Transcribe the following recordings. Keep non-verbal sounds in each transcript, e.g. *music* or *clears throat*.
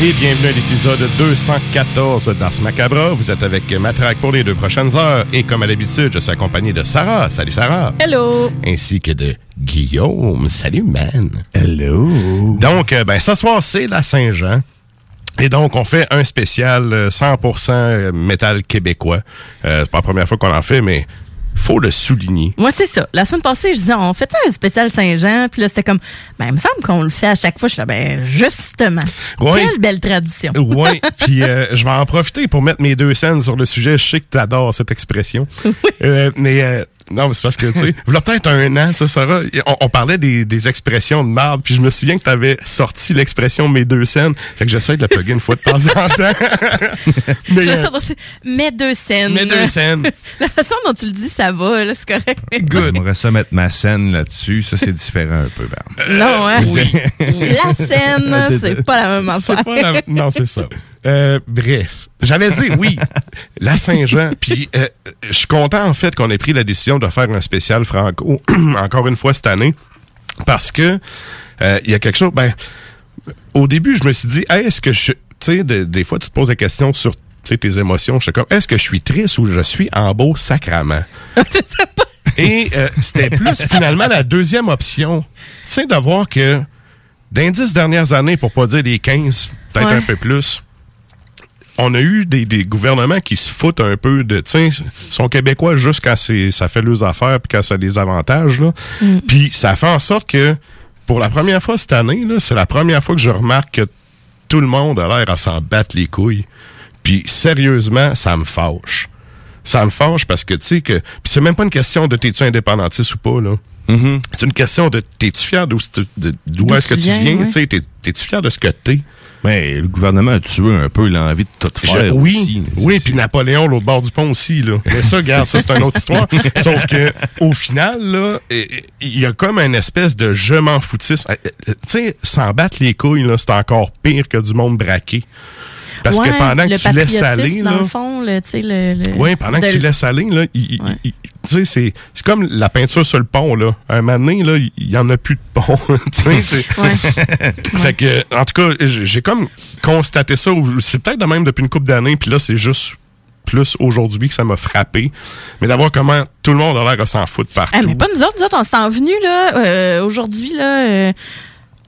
Et bienvenue à l'épisode 214 d'Ars Macabra. Vous êtes avec Matraque pour les deux prochaines heures et comme à l'habitude, je suis accompagné de Sarah. Salut Sarah. Hello. Ainsi que de Guillaume. Salut man. Hello. Donc, euh, ben ce soir, c'est la Saint-Jean. Et donc, on fait un spécial euh, 100% métal québécois. Euh, c'est pas la première fois qu'on en fait, mais faut le souligner. Moi, c'est ça. La semaine passée, je disais, on fait un spécial Saint-Jean, puis là, c'était comme, ben, il me semble qu'on le fait à chaque fois. Je suis là, ben, justement. Ouais. Quelle belle tradition. Oui, *laughs* puis euh, je vais en profiter pour mettre mes deux scènes sur le sujet. Je sais que t'adores cette expression. Euh, mais euh, non, mais c'est parce que, tu sais, *laughs* voilà peut-être un an, tu sais, Sarah, on, on parlait des, des expressions de marde, puis je me souviens que t'avais sorti l'expression mes deux scènes. Fait que j'essaie de la plugger une fois de temps en temps. *laughs* mais, Je euh, vais sortir ça. Mets deux scènes. Mes deux scènes. *laughs* La façon dont tu le dis, ça va, là, c'est correct. Good. J'aimerais ça mettre ma scène là-dessus. Ça, c'est différent un peu, Berne. Non, hein? Oui. La scène, c'est pas la même affaire. C'est pas la- Non, c'est ça. Euh, bref, j'allais dire oui, *laughs* la Saint-Jean. Puis euh, je suis content en fait qu'on ait pris la décision de faire un spécial franco *clears throat* encore une fois cette année parce que euh, il y a quelque chose. Ben, au début, je me suis dit, Hey, est-ce que je, tu sais, de- des fois, tu te poses la question sur tes émotions. Je suis comme, est-ce que je suis triste ou je suis en beau sacrament? *laughs* Et euh, c'était plus finalement la deuxième option. Tu sais, de voir que dans les dix dernières années, pour pas dire les 15, peut-être Ouais. un peu plus, on a eu des, des gouvernements qui se foutent un peu de, sais, sont québécois juste quand c'est, ça fait leurs affaires puis quand ça a des avantages, là. Puis ça fait en sorte que, pour la première fois cette année, là, c'est la première fois que je remarque que tout le monde a l'air à s'en battre les couilles. Puis sérieusement, ça me fâche. Ça me fâche parce que, tu sais, que. Puis c'est même pas une question de t'es-tu indépendantiste ou pas, là. Mhm. C'est une question de t'es-tu fier d'où est-ce que tu viens, viens? ouais. tu sais, T'es- T'es-tu fier de ce que t'es? Mais le gouvernement a tué un peu l'envie de tout Je- faire. oui, aussi. oui, puis Napoléon, l'autre bord du pont aussi, là. Mais ça, regarde, ça, c'est une autre histoire. *laughs* Sauf que, au final, là, il y a comme une espèce de je m'en foutisme. Eh, eh, Tu sais, s'en battre les couilles, là, c'est encore pire que du monde braqué. Parce Ouais, que pendant que tu laisses aller, dans là. le fond, le, tu sais, le, le- Oui, pendant que tu laisses aller, là, il- il- Ouais. il- tu sais, c'est, c'est comme la peinture sur le pont, là. Un moment donné, là, il y en a plus de pont. *laughs* tu sais, c'est- Ouais. *laughs* fait que, en tout cas, j'ai comme constaté ça. C'est peut-être de même depuis une couple d'années, puis là, c'est juste plus aujourd'hui que ça m'a frappé. Mais d'avoir comment tout le monde a l'air de s'en foutre partout. Ah, mais pas nous autres, nous autres, on s'en venu là euh, aujourd'hui là euh,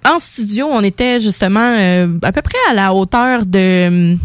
en studio, on était justement euh, à peu près à la hauteur de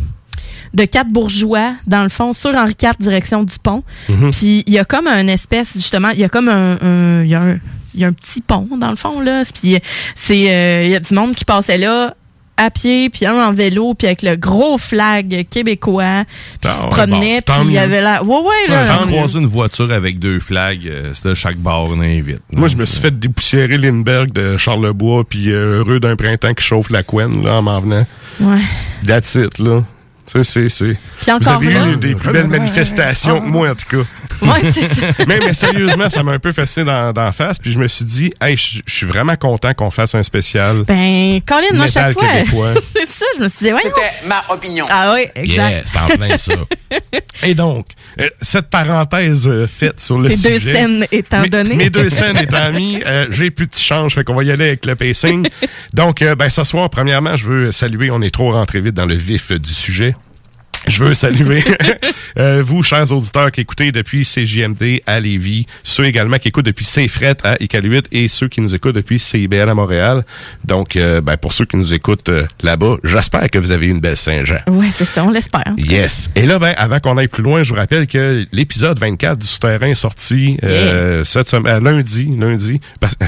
de quatre bourgeois dans le fond sur Henri IV direction du pont. Mhm. Puis il y a comme un espèce justement, il y a comme un, un- il y a un il y a un petit pont dans le fond là, puis c'est euh, il y a du monde qui passait là à pied, puis un en vélo, puis avec le gros flag québécois, puis Ah qui se promenait, bon, puis il y avait là, ouais ouais là, J'ai croisé une voiture avec deux flags, euh, c'était de chaque bord, on invite. Moi, je me suis fait dépoussiérer Lindbergh de Charlebois, puis euh, heureux d'un printemps qui chauffe la couenne, là, en m'en venant. ouais. That's it, là. Ça, c'est, Vous encore avez là, eu des plus belles manifestations que moi, en tout cas. Ouais c'est ça. *laughs* mais, mais sérieusement, ça m'a un peu fessé dans, dans la face, puis je me suis dit, hey, je suis vraiment content qu'on fasse un spécial. Ben, Colin, moi, chaque fois. *laughs* c'est ça, je me suis dit, ouais. C'était ma opinion. Ah oui, exact. Yeah, c'est en plein ça. *laughs* Et donc, euh, cette parenthèse euh, faite sur le Tes sujet. deux scènes étant mes, données. Mes deux scènes étant mis, euh, j'ai plus de change, fait qu'on va y aller avec le pacing. Donc, euh, ben, ce soir, premièrement, je veux saluer, on est trop rentré vite dans le vif du sujet. Je veux saluer *laughs* euh, vous, chers auditeurs qui écoutez depuis CJMD à Lévis, ceux également qui écoutent depuis CFRET à Iqaluit et ceux qui nous écoutent depuis CIBL à Montréal. Donc, euh, ben, pour ceux qui nous écoutent euh, là-bas, j'espère que vous avez une belle Saint-Jean. Ouais, c'est ça, on l'espère. Yes. Et là, ben, avant qu'on aille plus loin, je vous rappelle que l'épisode 24 du Souterrain est sorti euh, cette semaine, lundi, lundi.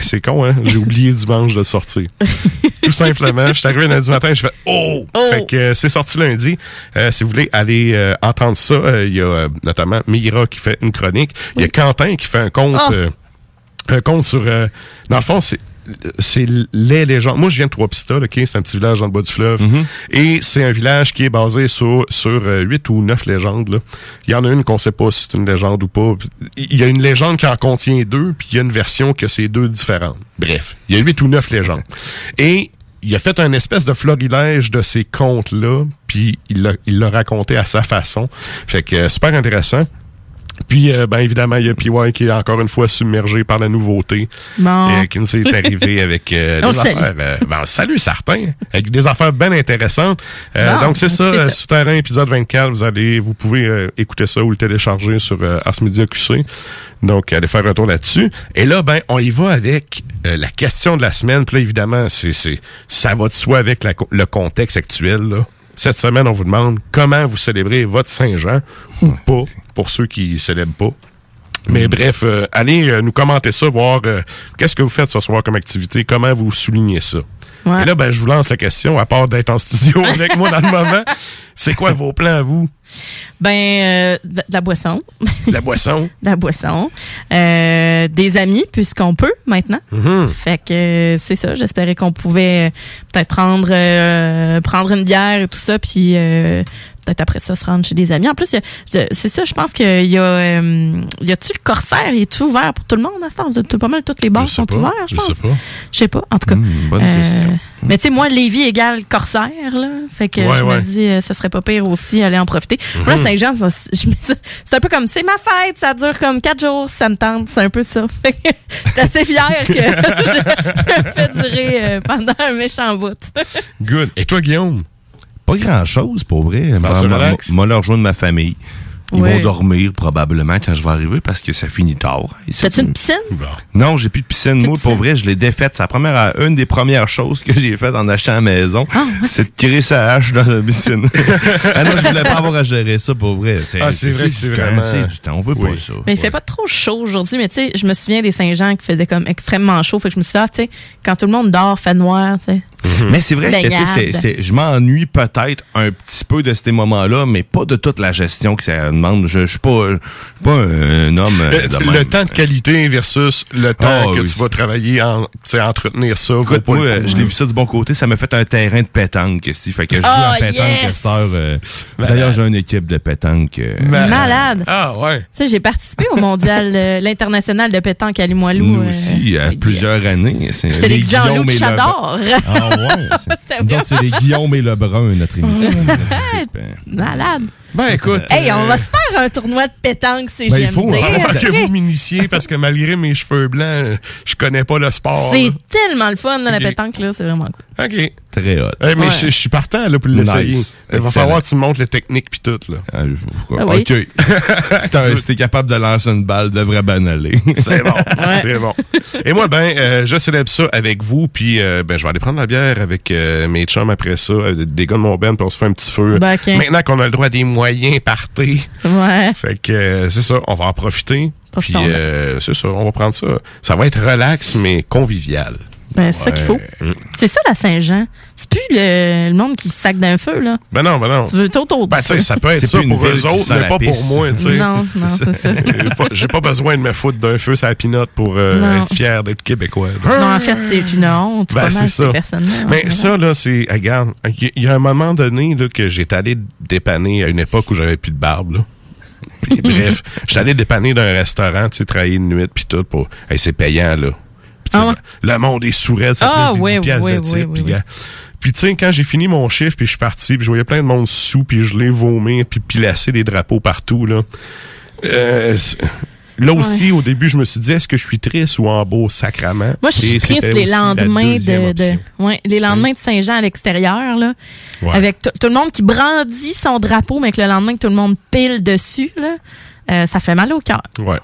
C'est con, hein? J'ai oublié dimanche de sortir. *laughs* Tout simplement. Je suis arrivé lundi matin, je fais Oh! Oh! Fait que c'est sorti lundi. Euh, si vous voulez aller euh, entendre ça, euh, il y a euh, notamment Mira qui fait une chronique. Il y a Quentin qui fait un compte. Oh! euh, un compte sur. dans le fond, c'est. C'est les légendes. Moi, je viens de Trois-Pistoles, OK? C'est un petit village dans le bas du fleuve. Et c'est un village qui est basé sur, sur huit ou neuf légendes. Là. Il y en a une qu'on sait pas si c'est une légende ou pas. Il y a une légende qui en contient deux, puis il y a une version que c'est deux différentes. Bref, il y a huit ou neuf légendes. Et il a fait un espèce de florilège de ces contes-là, puis il l'a raconté à sa façon. Fait que euh, super intéressant. Puis, euh, ben évidemment, il y a PY qui est encore une fois submergé par la nouveauté. Bon. Euh, qui nous est arrivé *laughs* avec euh, des affaires. euh, ben, salut certains, avec des affaires bien intéressantes. Euh, Bon, donc c'est ça, euh, ça. Souterrain épisode 24. Vous allez, vous pouvez euh, écouter ça ou le télécharger sur euh, Ars Media QC. Donc allez faire un tour là-dessus. Et là, ben on y va avec euh, la question de la semaine. Puis là, évidemment, c'est c'est ça va de soi avec la le contexte actuel. Là. Cette semaine, on vous demande comment vous célébrez votre Saint-Jean ou pas, pour ceux qui célèbrent pas. Mais bref, euh, allez euh, nous commenter ça, voir euh, qu'est-ce que vous faites ce soir comme activité, comment vous soulignez ça. Ouais. Et là, ben, je vous lance la question, à part d'être en studio *laughs* avec moi dans le moment, c'est quoi vos plans à vous? Ben, euh, de, de la boisson. *laughs* La boisson? de la boisson. Euh, des amis, puisqu'on peut maintenant. Mhm. Fait que c'est ça. J'espérais qu'on pouvait euh, peut-être prendre euh, prendre une bière et tout ça, puis euh, peut-être après ça se rendre chez des amis. En plus, je- c'est ça. Je pense qu'il y a euh, y a-tu le corsaire? Il est ouvert pour tout le monde à ce temps Tout- Pas mal toutes les bars Je sont ouverts. Je je pense. sais pas. Je sais pas. En tout cas. Hmm, bonne question. Mais tu sais, moi, Lévis égale Corsaire, là. Fait que Ouais, je ouais. me dis, euh, ça serait pas pire aussi, aller en profiter. Moi. Saint-Jean, ça, je mets ça- c'est un peu comme, c'est ma fête, ça dure comme quatre jours, ça me tente, c'est un peu ça. *laughs* Fait que je suis assez fière que *laughs* je le fais durer euh, pendant un méchant bout. *laughs* Good. Et toi, Guillaume? Pas grand-chose, pour vrai. Moi, leur rejoindre ma famille. Ils vont dormir probablement quand je vais arriver parce que ça finit tard. T'as-tu une piscine? Non, j'ai plus de piscine. Moi, pour vrai, je l'ai défaite. C'est la première, une des premières choses que j'ai faites en achetant la maison. Ah, C'est de tirer sa hache dans la piscine. *laughs* ah non, je voulais pas avoir à gérer ça, pour vrai. Ah, c'est vrai que c'est vraiment- C'est du temps. On veut Oui. pas ça. Mais il fait pas trop chaud aujourd'hui, mais tu sais, je me souviens des Saint-Jean qui faisaient comme extrêmement chaud. Fait que je me suis dit, ah, tu sais, quand tout le monde dort, fait noir, tu sais. Mais c'est vrai que c'est- je m'ennuie peut-être un petit peu de ces moments-là, mais pas de toute la gestion que ça demande. Je, je suis pas, je suis pas un homme euh, Le, de le temps de qualité versus le temps Ah, que oui. tu vas travailler en, tu sais, entretenir ça. vaut Écoute, pas moi, le euh, je l'ai vu ça du bon côté, ça m'a fait un terrain de pétanque, si fait que je joue Oh, à pétanque yes! euh, D'ailleurs, j'ai une équipe de pétanque. euh, Malade. Ah ouais. Tu sais, j'ai participé au mondial, euh, l'international de pétanque à Limoilou. nous euh, aussi, à plusieurs années. C'est J'étais les déguisée en loup de. Chador. Ah ouais? c'est- *laughs* C'est Guillaume et Lebrun, notre *laughs* émission. Malade. Ben écoute. Hey, on euh, va se faire un tournoi de pétanque, c'est Ben, il faut, hein. Que vous m'initiez parce que malgré mes cheveux blancs, je connais pas le sport. C'est tellement le fun, là, la pétanque, là, c'est vraiment cool. OK. Très hot. Mais Ouais. je, je suis partant là, pour l'essayer. Nice. Il va falloir que tu me montres les techniques puis tout. Là. Ah, Ah oui. OK. *laughs* si t'es capable de lancer une balle, devrait banaler. *laughs* C'est bon. *laughs* Ouais. C'est bon. Et moi, ben, euh, je célèbre ça avec vous, puis euh, ben, je vais aller prendre la bière avec euh, mes chums après ça, euh, des gars de mon band, puis on se fait un petit feu. Ben. Maintenant qu'on a le droit des moyens partés, Ouais. fait que euh, c'est ça, on va en profiter. Puis euh, c'est ça, on va prendre ça. Ça va être relax, mais convivial. Ben, c'est ça qu'il faut. Mm. C'est ça, la Saint-Jean. C'est plus le, le monde qui se sac d'un feu, là. Ben non, ben non. Tu veux tout autre. Ben, tu sais, ça peut être C'est ça une pour eux autres, mais pas pour moi, tu sais. Non, non, c'est ça. *laughs* J'ai pas, pas besoin de me foutre d'un feu sur la pinotte pour euh, être fier d'être québécois. là. Non, en fait, c'est une honte. Ben, c'est ça. Mais ça, là, c'est. Regarde, il y, y a un moment donné là, que j'étais allé dépanner à une époque où j'avais plus de barbe. Là. Puis, *laughs* bref, j'étais allé dépanner d'un restaurant, tu sais, travailler de nuit, puis tout. Pour... Hey, c'est payant, là. Ah ouais? Le monde est sourd, ça te Ah, laisse des ouais, 10 piastres ouais, de type. ouais, puis, tu sais, quand j'ai fini mon chiffre, puis je suis parti, puis je voyais plein de monde sous, puis je l'ai vomir, puis pilasser des drapeaux partout, là. Euh, là aussi, au début, je me suis dit, est-ce que je suis triste ou en beau sacrament? Moi, je suis triste les lendemains de, de option. ouais, les lendemains de Saint-Jean à l'extérieur là, Ouais. avec tout le monde qui brandit son drapeau, mais que le lendemain que tout le monde pile dessus là, euh, ça fait mal au cœur. Ouais.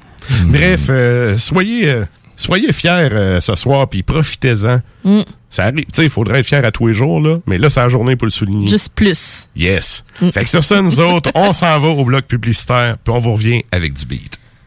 Bref, euh, soyez, euh, soyez fiers euh, ce soir, puis profitez-en. Mm. Ça arrive. Tu sais, il faudrait être fier à tous les jours, là, mais là, c'est la journée pour le souligner. Juste plus. Yes. Mm. Fait que sur ça, nous autres, on s'en va au bloc publicitaire, puis on vous revient avec du beat.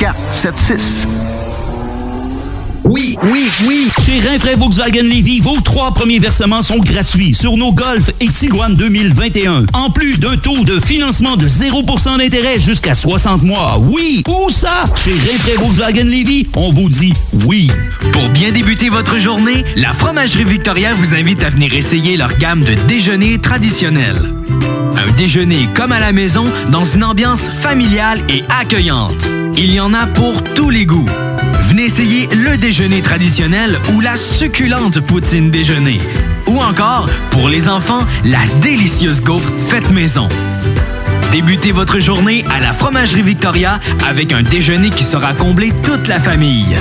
681 4476. Oui, oui, oui! Chez Rinfraie Volkswagen Levy, vos trois premiers versements sont gratuits sur nos Golf et Tiguan 2021. En plus d'un taux de financement de 0% d'intérêt jusqu'à 60 mois. Oui! Où ça? Chez Rinfraie Volkswagen Levy, on vous dit oui. Pour bien débuter votre journée, la Fromagerie Victoria vous invite à venir essayer leur gamme de déjeuners traditionnels. Un déjeuner comme à la maison, dans une ambiance familiale et accueillante. Il y en a pour tous les goûts. Venez essayer le déjeuner traditionnel ou la succulente poutine déjeuner. Ou encore, pour les enfants, la délicieuse gaufre faite maison. Débutez votre journée à la Fromagerie Victoria avec un déjeuner qui sera comblé toute la famille.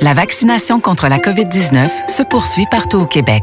La vaccination contre la COVID-19 se poursuit partout au Québec.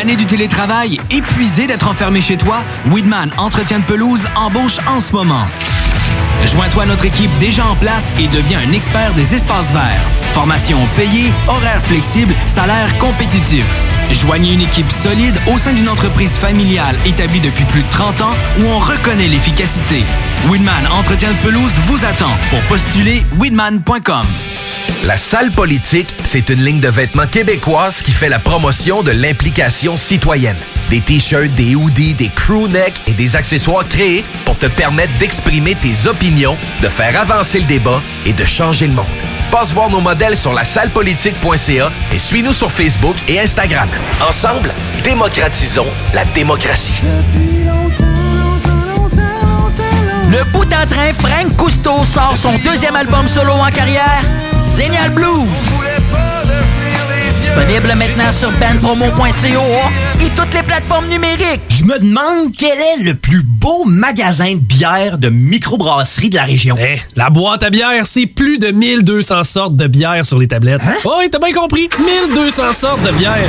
Tanné du télétravail, épuisé d'être enfermé chez toi? Weedman Entretien de pelouse embauche en ce moment. Joins-toi à notre équipe déjà en place et deviens un expert des espaces verts. Formation payée, horaires flexibles, salaire compétitif. Joignez une équipe solide au sein d'une entreprise familiale établie depuis plus de 30 ans où on reconnaît l'efficacité. Winman Entretien de pelouse vous attend pour postuler winman.com. La salle politique, c'est une ligne de vêtements québécoise qui fait la promotion de l'implication citoyenne. Des t-shirts, des hoodies, des crew necks et des accessoires créés pour te permettre d'exprimer tes opinions, de faire avancer le débat et de changer le monde. Passe voir nos modèles sur la sallepolitique.ca et suis-nous sur Facebook et Instagram. Ensemble, démocratisons la démocratie. Le bout en train, Frank Cousteau sort son deuxième album solo en carrière, Signal Blues. Disponible maintenant sur bandpromo.co et toutes les plateformes numériques. Je me demande quel est le plus beau magasin de bière de microbrasserie de la région. Eh, la boîte à bière, c'est plus de 1200 sortes de bière sur les tablettes. Hein? Oh, oui, t'as bien compris. 1200 sortes de bière.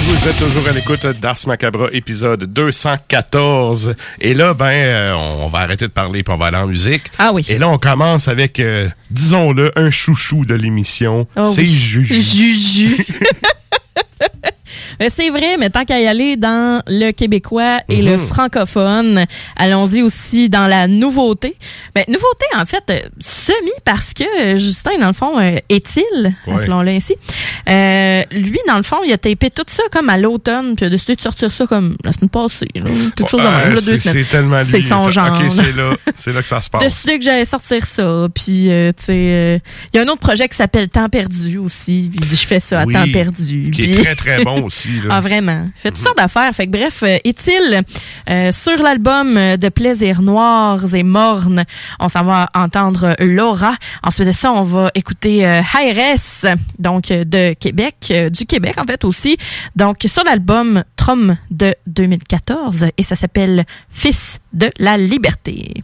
Vous êtes toujours à l'écoute d'Ars Macabra, épisode 214. Et là, ben, euh, on va arrêter de parler puis on va aller en musique. Ah oui. Et là, on commence avec, euh, disons-le, un chouchou de l'émission. Oh c'est oui. Juju. Juju. *laughs* C'est vrai, mais tant qu'à y aller dans le québécois et le Mhm. francophone, allons-y aussi dans la nouveauté. Ben, nouveauté, en fait, euh, semi, parce que euh, Justin, dans le fond, euh, est-il, Ouais. appelons-le ainsi, euh, lui, dans le fond, il a tapé tout ça comme à l'automne, puis il a décidé de sortir ça comme la semaine passée, là, quelque chose de même, là, deux c'est- semaines. C'est tellement lui. C'est son Fait- genre. OK, c'est là, c'est là que ça se passe. décidé que j'allais sortir ça. Puis, euh, tu sais, euh, il y a un autre projet qui s'appelle Temps perdu aussi. Il dit, je fais ça à Oui, temps perdu. qui est très, très bon aussi, là. ah, vraiment. Fait toutes sortes d'affaires. Fait que, bref, euh, est-il euh, sur l'album euh, de Plaisirs Noirs et Mornes, on s'en va entendre Laura. Ensuite de ça, on va écouter euh, donc euh, de Québec, euh, du Québec en fait aussi. Donc, sur l'album Trom de 2014 et ça s'appelle Fils de la liberté.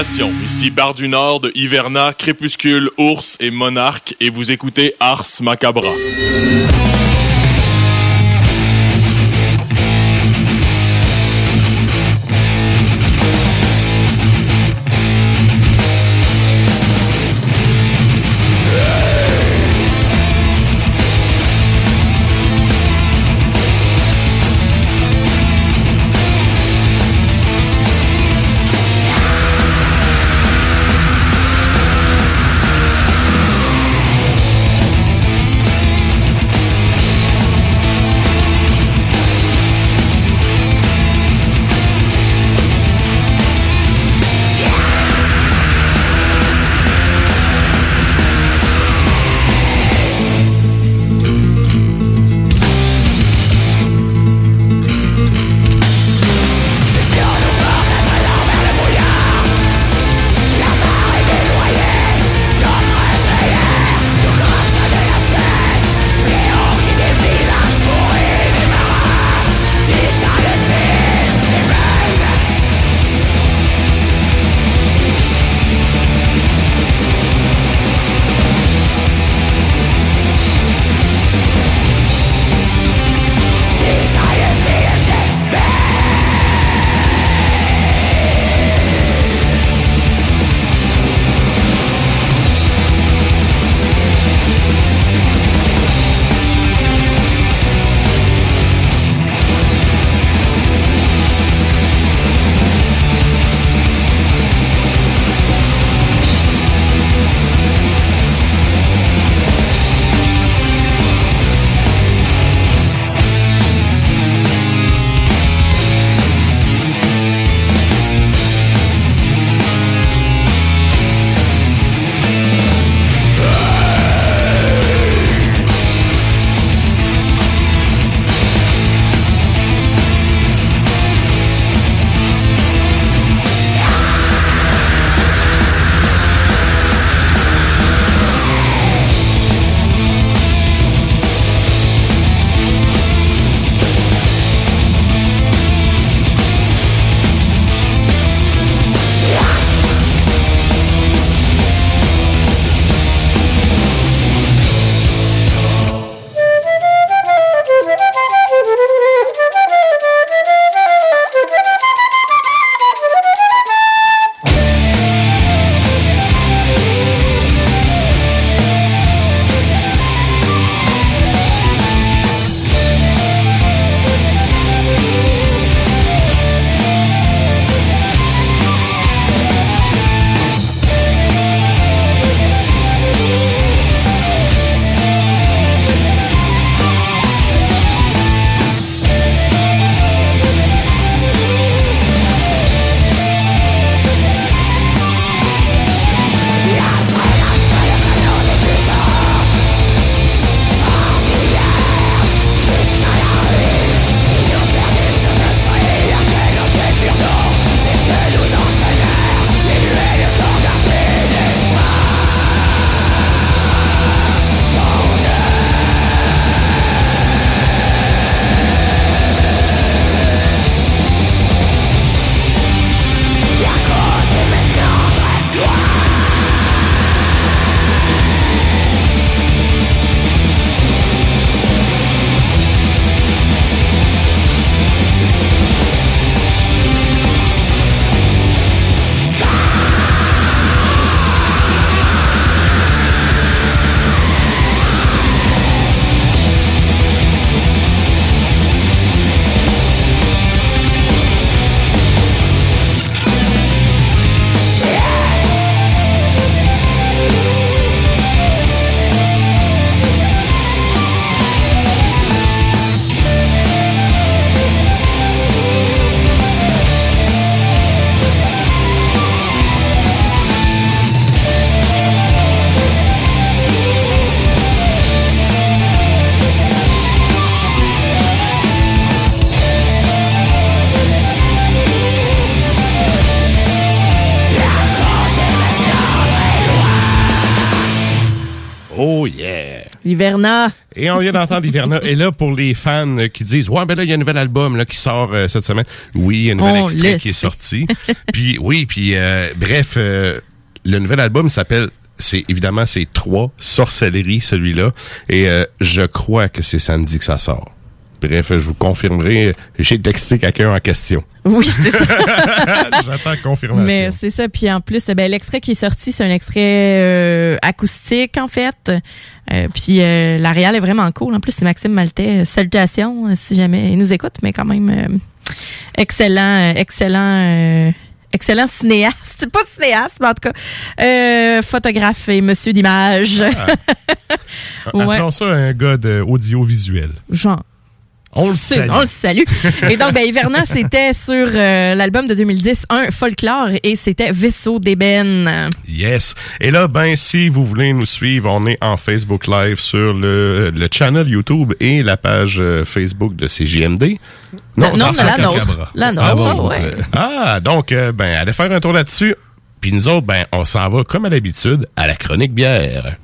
Ici Bar du Nord de Hiverna, Crépuscule, Ours et Monarque et vous écoutez Ars Macabra. Oh yeah! Hiverna. Et on vient d'entendre Hiverna. Et là, pour les fans qui disent, ouais, ben là, il y a un nouvel album là, qui sort euh, cette semaine. Oui, il y a un nouvel On extrait qui est sorti. *laughs* puis oui, puis euh, bref, euh, le nouvel album s'appelle c'est évidemment c'est trois sorcelleries celui-là et euh, je crois que c'est samedi que ça sort. Bref, je vous confirmerai. J'ai texté quelqu'un en question. Oui, c'est ça. *laughs* J'attends confirmation. Mais c'est ça. Puis en plus, ben, l'extrait qui est sorti, c'est un extrait euh, acoustique, en fait. Euh, puis euh, la réal est vraiment cool. En plus, c'est Maxime Maltais. Euh, Salutations, si jamais il nous écoute, mais quand même euh, excellent, excellent. euh, Excellent cinéaste, pas cinéaste, mais en tout cas, euh, photographe et monsieur d'image. *laughs* Ouais. Appelons ça un gars de audiovisuel. Genre. On le salue. On le salue. Et donc, ben, Hiverna, c'était sur euh, l'album de 2010, un folklore, et c'était Vaisseau d'ébène. Yes. Et là, ben, si vous voulez nous suivre, on est en Facebook Live sur le, le channel YouTube et la page euh, Facebook de CJMD. Non, non, mais la nôtre. La nôtre, Ah, bon, ouais. euh, Ah, donc, euh, ben, allez faire un tour là-dessus. Puis nous autres, ben, on s'en va, comme à l'habitude, à la chronique bière.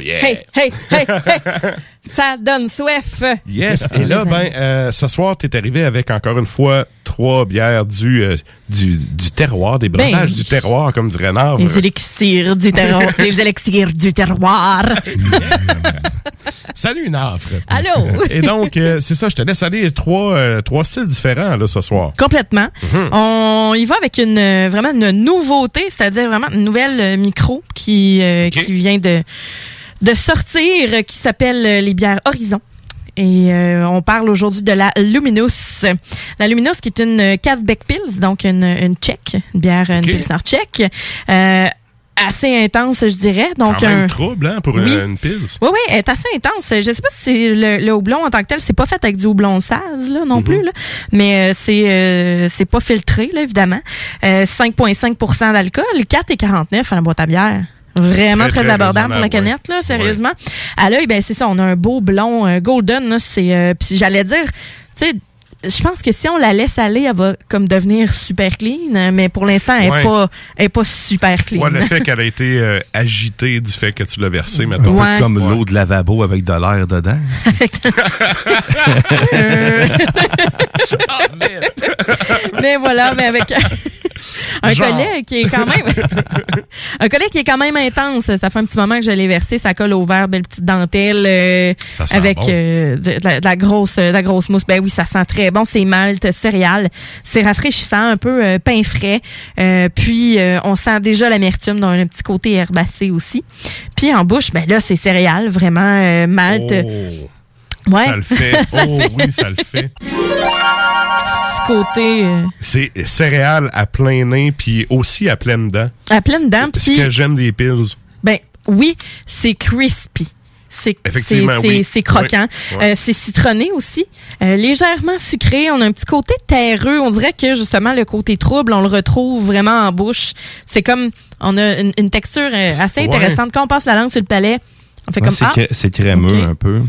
Hey, yeah. hey, hey, hey, hey. Ça donne soif. Yes. Et là, ben, euh, ce soir, tu es arrivé avec encore une fois trois bières du, euh, du, du terroir, des Ben breuvages oui. du terroir, comme dirait Nav. Les élixirs du terroir. *laughs* les élixirs du terroir. Salut, Nafre. Allô? Et donc, euh, c'est ça, je te laisse aller trois, trois styles différents là, ce soir. Complètement. Mhm. On y va avec une vraiment une nouveauté, c'est-à-dire vraiment une nouvelle micro qui qui vient de de sortir, euh, qui s'appelle euh, les bières Horizon. Et euh, on parle aujourd'hui de la Luminous. La Luminous qui est une euh, Casbeck Pils, donc une, une tchèque, une bière, une pilsner tchèque. Euh, assez intense, je dirais. Donc Quand même un- trouble, hein, pour Oui. euh, une pils. oui, oui, elle est assez intense. Je sais pas si c'est le, le houblon en tant que tel, c'est pas fait avec du houblon saz là, non plus, là. mais euh, c'est euh, c'est pas filtré, là, évidemment. Euh, 5,5% d'alcool, 4,49 à la boîte à bière. Vraiment Très, très, très abordable pour la canette, là, sérieusement. À l'œil, ben c'est ça, on a un beau blond euh, golden, là, c'est euh, puis j'allais dire, tu sais, je pense que si on la laisse aller, elle va comme devenir super clean, euh, mais pour l'instant, elle est Ouais. pas elle est pas super clean. Ouais, le fait qu'elle a été euh, agitée du fait que tu l'as versé, maintenant. Ouais. Comme l'eau de lavabo avec de l'air dedans. *laughs* *laughs* *laughs* mais voilà, mais avec un Genre. collet qui est quand même *laughs* un collet qui est quand même intense. Ça fait un petit moment que je l'ai versé, ça colle au verre, belle petite dentelle euh, avec bon. euh, de, de la, de la grosse de la grosse mousse. Ben oui, ça sent très bon, c'est malt, céréales, c'est rafraîchissant, un peu euh, pain frais. Euh, puis euh, on sent déjà l'amertume dans un petit côté herbacé aussi. Puis en bouche, ben là c'est céréales, vraiment euh, malt. Ouais. Ça le fait. *laughs* Ça oh fait. oui, ça le fait. Petit côté euh, C'est céréales à plein nez, puis aussi à pleine dent. à pleine dent. Ce Puis que j'aime des pills. Ben oui, c'est crispy. C'est oui. croquant. Oui, oui. Euh, c'est citronné aussi. Euh, légèrement sucré. On a un petit côté terreux. On dirait que justement le côté trouble, on le retrouve vraiment en bouche. C'est comme on a une, une texture euh, assez intéressante. Quand on passe la langue sur le palais, on fait comme c'est ah. c'est crémeux un peu.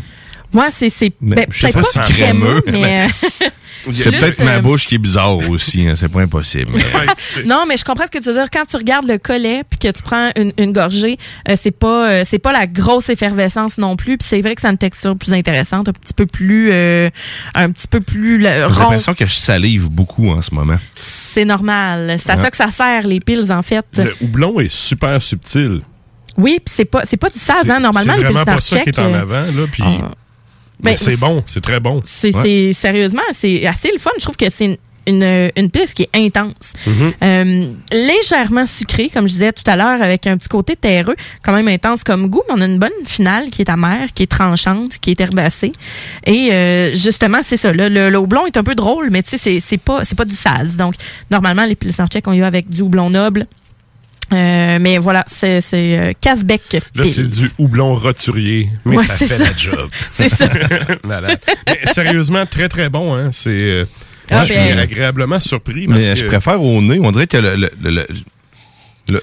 Moi, c'est c'est ben, peut-être pas pas, crémeux, crémeux, mais euh, *laughs* C'est peut-être ma euh, bouche qui est bizarre aussi, hein, c'est pas impossible. *laughs* mais- Non, mais je comprends ce que tu veux dire. Quand tu regardes le collet puis que tu prends une, une gorgée, euh, c'est pas euh, c'est pas la grosse effervescence non plus. Puis c'est vrai que ça a une texture plus intéressante, un petit peu plus euh, un petit peu plus J'ai rond. l'impression que je salive beaucoup en ce moment. C'est normal. C'est à Ouais. ça que ça sert les piles en fait. Le houblon est super subtil. Oui, puis c'est pas c'est pas du saz hein. Normalement c'est les vraiment piles pas ça qui est en avant, là, puis... Ah. Mais Ben, c'est bon, c'est très bon. C'est Ouais. sérieusement, c'est assez le fun. Je trouve que c'est une, une, une piste qui est intense. Mhm. Euh, légèrement sucrée, comme je disais tout à l'heure, avec un petit côté terreux, quand même intense comme goût, mais on a une bonne finale qui est amère, qui est tranchante, qui est herbacée. Et euh, justement, c'est ça. là, le, le houblon est un peu drôle, mais tu sais, c'est- c'est pas, c'est pas du saz. Donc, normalement, les pilsner tchèques, on y va avec du houblon noble. Euh, mais voilà, c'est euh, Casbeck. Là, c'est du houblon roturier, mais Ouais, ça fait ça. la job. *laughs* C'est ça. *laughs* Malade. Mais sérieusement, très très bon. Hein. C'est, euh, Ah, je suis ben- agréablement surpris. Parce Mais que, je préfère au nez. On dirait que le, le- le- le- Le-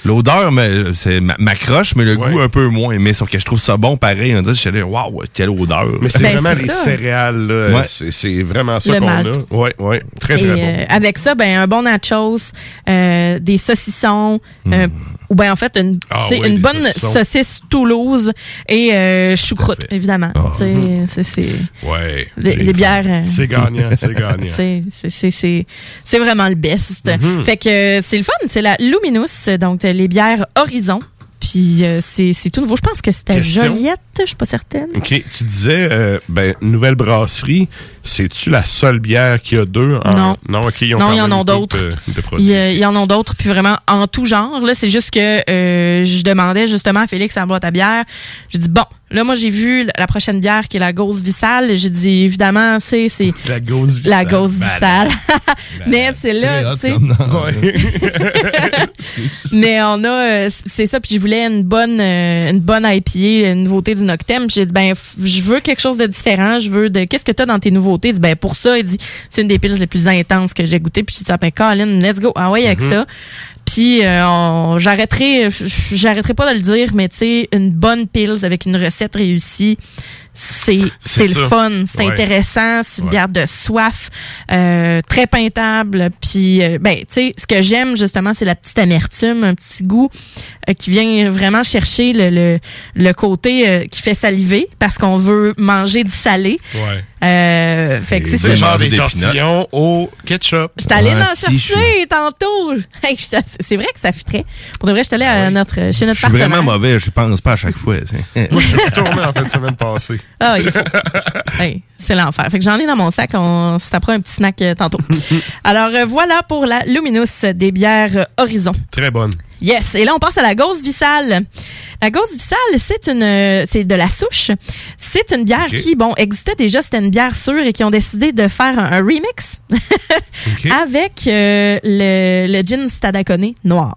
L'odeur mais c'est ma- m'accroche, mais le goût un peu moins. Mais sauf que je trouve ça bon pareil. On dit, je suis allé, waouh, quelle odeur. Mais c'est Ben, vraiment les ça. céréales, là. Ouais. C'est- vraiment ça Le qu'on a. Oui, oui. Très, très Et, bon. euh, avec ça, ben un bon nachos, euh, des saucissons, euh, ou ben en fait une. Ah oui, une bonne saucisse Toulouse et euh, choucroute évidemment. Sais, c'est Ouais. des bières. euh, C'est gagnant, c'est gagnant. *laughs* c'est vraiment le best. Mhm. Fait que euh, c'est le fun, c'est la Luminous donc les bières Horizon. Puis euh, c'est tout nouveau. Je pense que c'était. Joliette, je suis pas certaine. OK. Tu disais, euh, ben, nouvelle brasserie, c'est-tu la seule bière qu'il y a deux? en- Non. Non, OK. Ils ont Non, quand il y en une d'autres. couple, de produits. Il y, en a d'autres, puis vraiment en tout genre. Là, c'est juste que euh, je demandais justement à Félix à boîte à bière. J'ai dit bon, là moi j'ai vu la prochaine bière qui est la Gauze Vissale. J'ai dit évidemment c'est c'est La Gauze la Vissale. Gauze Malade. Vissale. Mais c'est là, tu sais. *laughs* Mais on a, euh, c'est ça. Puis je voulais une bonne, euh, une bonne IPA, une nouveauté du Noctem. Puis J'ai dit ben, je veux quelque chose de différent. Je veux de, qu'est-ce que t'as dans tes nouveautés? Il dit ben pour ça, il dit c'est une des piles les plus intenses que j'ai goûté. Puis j'ai dit ah, ben Colin, let's go, ah ouais avec Mhm. ça. Puis euh, j'arrêterai, j'arrêterai pas de le dire, mais tu sais, une bonne pils avec une recette réussie, c'est C'est le fun, c'est Ouais. intéressant, c'est une Ouais. bière de soif, euh, très peintable. Puis euh, ben tu sais, ce que j'aime justement, c'est la petite amertume, un petit goût euh, qui vient vraiment chercher le le, le côté euh, qui fait saliver parce qu'on veut manger du salé. Ouais. Euh, fait que c'est ça. Genre manger des des tortillons au ketchup. J'étais allée Ouais, m'en si, je chercher tantôt. *laughs* C'est vrai que ça fitrait. Pour de vrai, j'étais allée à notre, chez Je notre suis partenaire. vraiment mauvais, je pense pas à chaque fois. Moi, je suis retourné en fin de semaine passée. Ah. *laughs* Hey, c'est l'enfer. Fait que j'en ai dans mon sac. On s'apprend un petit snack euh, tantôt. *laughs* Alors, euh, voilà pour la Luminous des bières euh, Horizon. Très bonne. Yes. Et là, on passe à la Gauze Vissale. La Gauze Vissale, c'est une, c'est de la souche. C'est une bière qui, bon, existait déjà. C'était une bière sûre et qui ont décidé de faire un, un remix *laughs* avec euh, le, le gin Stadacone noir.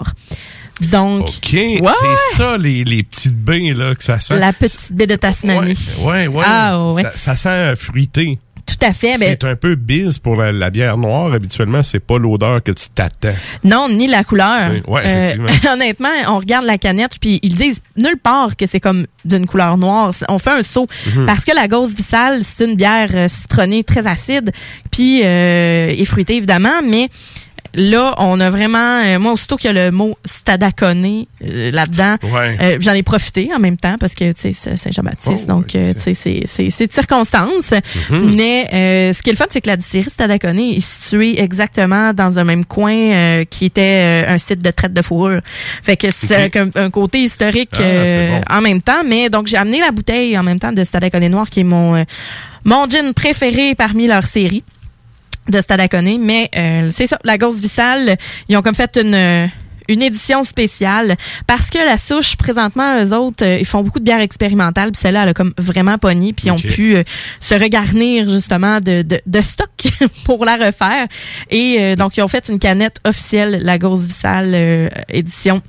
Donc, OK. C'est ça, les, les petites baies, là, que ça sent. la petite baie de Tasmanie. Ouais, ouais. Ah, ouais. Ça, ça sent euh, fruité. Tout à fait. Ben, C'est un peu bise pour la, la bière noire. Habituellement, c'est pas l'odeur que tu t'attends. Non, ni la couleur. Oui, ouais, effectivement. *laughs* honnêtement, on regarde la canette puis ils disent nulle part que c'est comme d'une couleur noire. On fait un saut Mhm. parce que la Gauze Vissale, c'est une bière euh, citronnée très acide puis euh, et fruitée évidemment, mais Là, on a vraiment, euh, moi, aussitôt qu'il y a le mot stadaconé euh, là-dedans, Ouais. euh, j'en ai profité en même temps parce que, tu sais, c'est Saint-Jean-Baptiste, Oh, donc, euh, tu sais, c'est- c'est c'est de circonstance. Mhm. Mais euh, ce qui est le fun, c'est que la distillerie Stadaconé est située exactement dans un même coin euh, qui était euh, un site de traite de fourrure. Fait que c'est un, un côté historique Ah, euh, bon. en même temps. Mais donc, j'ai amené la bouteille en même temps de Stadaconé Noir, qui est mon, euh, mon gin préféré parmi leur série de Stadaconé. Mais euh, c'est ça, la Gauze Vissale, ils ont comme fait une... une édition spéciale parce que la souche présentement eux autres euh, ils font beaucoup de bières expérimentales puis celle-là elle a comme vraiment pogné puis ils ont pu euh, se regarnir justement de, de, de stock *laughs* pour la refaire et euh, donc ils ont fait une canette officielle la Gauze Vissale euh, édition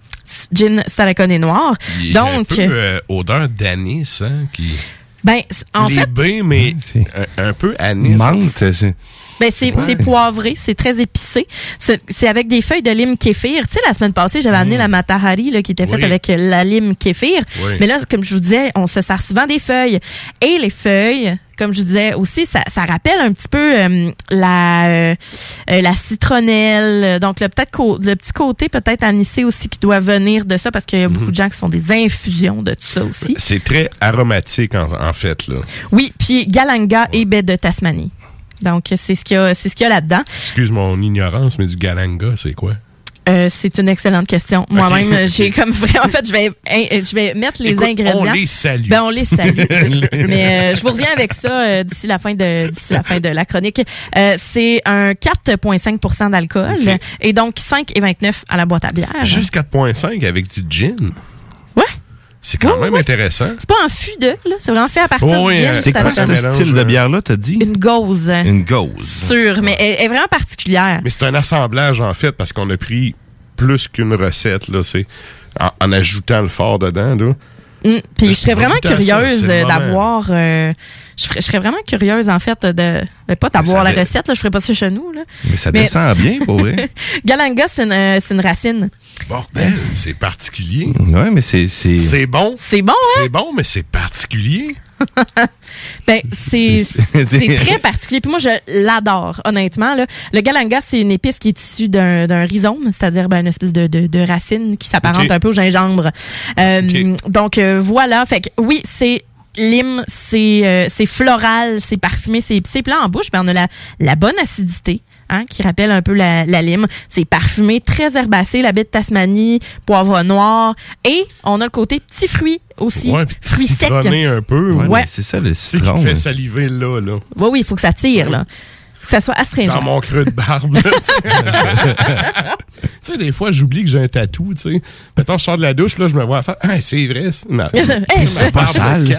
gin Stalaconé noir Il y a un donc peu euh, odeur d'anis, hein, qui... ben en les fait baies, mais un, un peu anis. Menthe, c'est. Ben c'est Ouais. poivré, c'est très épicé. C'est c'est avec des feuilles de lime kéfir. Tu sais, la semaine passée, j'avais amené la matahari là, qui était faite Mm. Oui. avec euh, la lime kéfir. Oui. Mais là, comme je vous disais, on se sert souvent des feuilles. Et les feuilles, comme je disais aussi, ça, ça rappelle un petit peu euh, la euh, euh, la citronnelle. Donc le peut-être le petit côté peut-être anisé aussi qui doit venir de ça parce qu'il y a beaucoup de gens qui font des infusions de tout ça aussi. C'est très aromatique, en, en fait, là. Oui, puis galanga et baie de Tasmanie. Donc c'est ce qu'il y a c'est ce qu'il y a là-dedans. Excuse mon ignorance, mais du galanga, c'est quoi? Euh, c'est une excellente question. Moi-même, *laughs* j'ai comme vrai. En fait, je vais, je vais mettre les Écoute, ingrédients. on les salue. Ben, on les salue. *laughs* Mais euh, je vous reviens avec ça euh, d'ici la fin de d'ici la fin de la chronique. Euh, c'est un 4,5% d'alcool Ok. et donc 5,29 à la boîte à bière. Juste 4,5 avec du gin. C'est quand même intéressant. C'est pas en fût de, là. C'est vraiment fait à partir Oh, du oui, gin. C'est quoi ce style de bière-là, t'as dit? Une gauze. Une gauze. Sûre, mais elle, elle est vraiment particulière. Mais c'est un assemblage, en fait, parce qu'on a pris plus qu'une recette, là. C'est en, en ajoutant le fort dedans, là. Mm. Puis je serais vraiment curieuse euh, d'avoir euh, je, serais vraiment curieuse, en fait, de, de pas d'avoir la dé- recette. Là, je ferais pas ça chez nous. Là. Mais ça descend *laughs* bien, pour vrai. Galanga, c'est une, euh, c'est une racine. Bordel, c'est particulier. Ouais, mais c'est. C'est C'est bon. C'est bon, hein? C'est bon, mais c'est particulier. *laughs* Ben, c'est très particulier. Puis moi, je l'adore, honnêtement. Là. Le galanga, c'est une épice qui est issue d'un rhizome, c'est-à-dire ben, une espèce de, de, de racine qui s'apparente un peu au gingembre. Euh, Donc, euh, voilà. Fait que oui, c'est lime, c'est euh, c'est floral, c'est parfumé, c'est épicé. Puis là, en bouche, ben, on a la, la bonne acidité. Hein, qui rappelle un peu la, la lime. C'est parfumé, très herbacé, la baie de Tasmanie, poivre noir. Et on a le côté petit fruit aussi. Ouais, fruits secs. un peu. Ouais, Ouais. c'est ça le C'est qui citron. te fait hein. saliver là, là. Oui, oui, il faut que ça tire, là. Que ça soit astringent. Dans mon creux de barbe. *laughs* tu sais. des fois, j'oublie que j'ai un tatou, tu sais. Mettons, je sors de la douche, là, je me vois à faire. Ah, c'est vrai, c'est *laughs* Hey, pas sale, *laughs*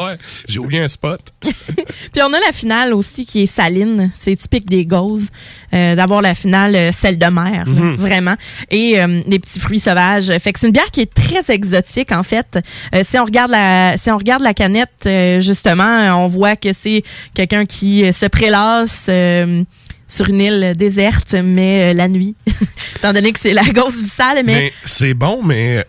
ouais, j'ai oublié un spot. Puis on a la finale aussi qui est saline. C'est typique des gauzes euh, d'avoir la finale euh, celle de mer, là, Mhm. vraiment. Et euh, des petits fruits sauvages. Fait que c'est une bière qui est très exotique en fait. Euh, si on regarde la si on regarde la canette justement, on voit que c'est quelqu'un qui se prélasse euh, sur une île déserte, mais euh, la nuit, *laughs* étant donné que c'est la gauze vissale, mais, Mais c'est bon, mais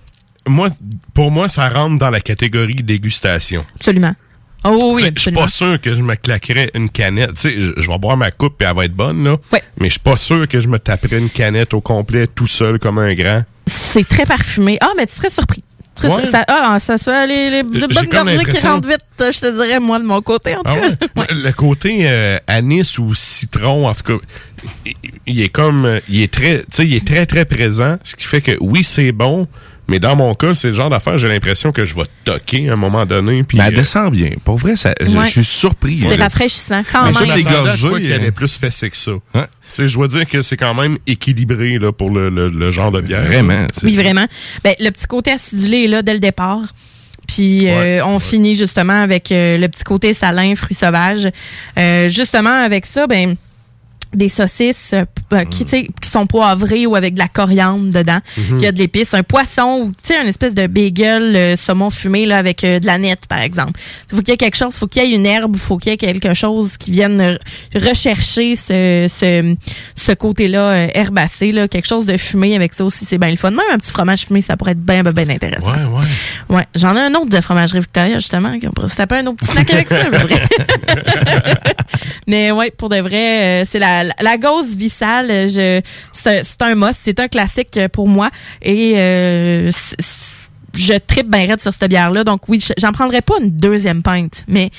moi, pour moi, ça rentre dans la catégorie dégustation. absolument. Oh oui, Je suis pas sûr que je me claquerais une canette. Tu sais, je vais boire ma coupe et elle va être bonne, là. Mais je suis pas sûr que je me taperais une canette au complet tout seul comme un grand. C'est très parfumé. Ah, mais tu serais surpris. Ouais. Ça, ah, ça soit les, les de J'ai bonnes gorgées qui rentrent vite, je te dirais, moi, de mon côté, en tout Ah cas. ouais? Le côté euh, anis ou citron, en tout cas, il, il est comme, euh, il est très, tu sais, il est très très présent, ce qui fait que oui c'est bon, mais dans mon cas c'est le genre d'affaire, j'ai l'impression que je vais toquer à un moment donné. Puis Mais elle euh, descend bien. Pour vrai, ça, je, Ouais. je suis surpris. C'est là. rafraîchissant, quand mais même. je qu'il y euh, avait plus fessé que ça. Tu sais, je dois dire que c'est quand même équilibré là, pour le, le- le genre de bière. Vraiment. Oui, vraiment. Ben, le petit côté acidulé est là dès le départ. Puis euh, on finit justement avec euh, le petit côté salin, fruits sauvages. Euh, justement, avec ça, ben des saucisses euh, qui, sais, qui sont poivrées ou avec de la coriandre dedans. Mhm. Il y a de l'épice. Un poisson ou, tu sais, une espèce de bagel euh, saumon fumé là, avec euh, de la nette, par exemple. Il faut qu'il y ait quelque chose, faut qu'il y ait une herbe, faut qu'il y ait quelque chose qui vienne rechercher ce, ce, ce côté-là euh, herbacé, là, quelque chose de fumé avec ça aussi, c'est bien le fun. Même un petit fromage fumé, ça pourrait être bien, bien, intéressant. Ouais, ouais. Ouais, j'en ai un autre de fromagerie Victoria, justement, pourrait se taper un autre petit snack avec ça, je dirais. *laughs* *laughs* Mais ouais, pour de vrai, euh, c'est la, la, la gauze vissale, je, c'est un- c'est un must, c'est un classique pour moi. Et euh, je tripe bien raide sur cette bière-là. Donc oui, j'en prendrais pas une deuxième pinte, mais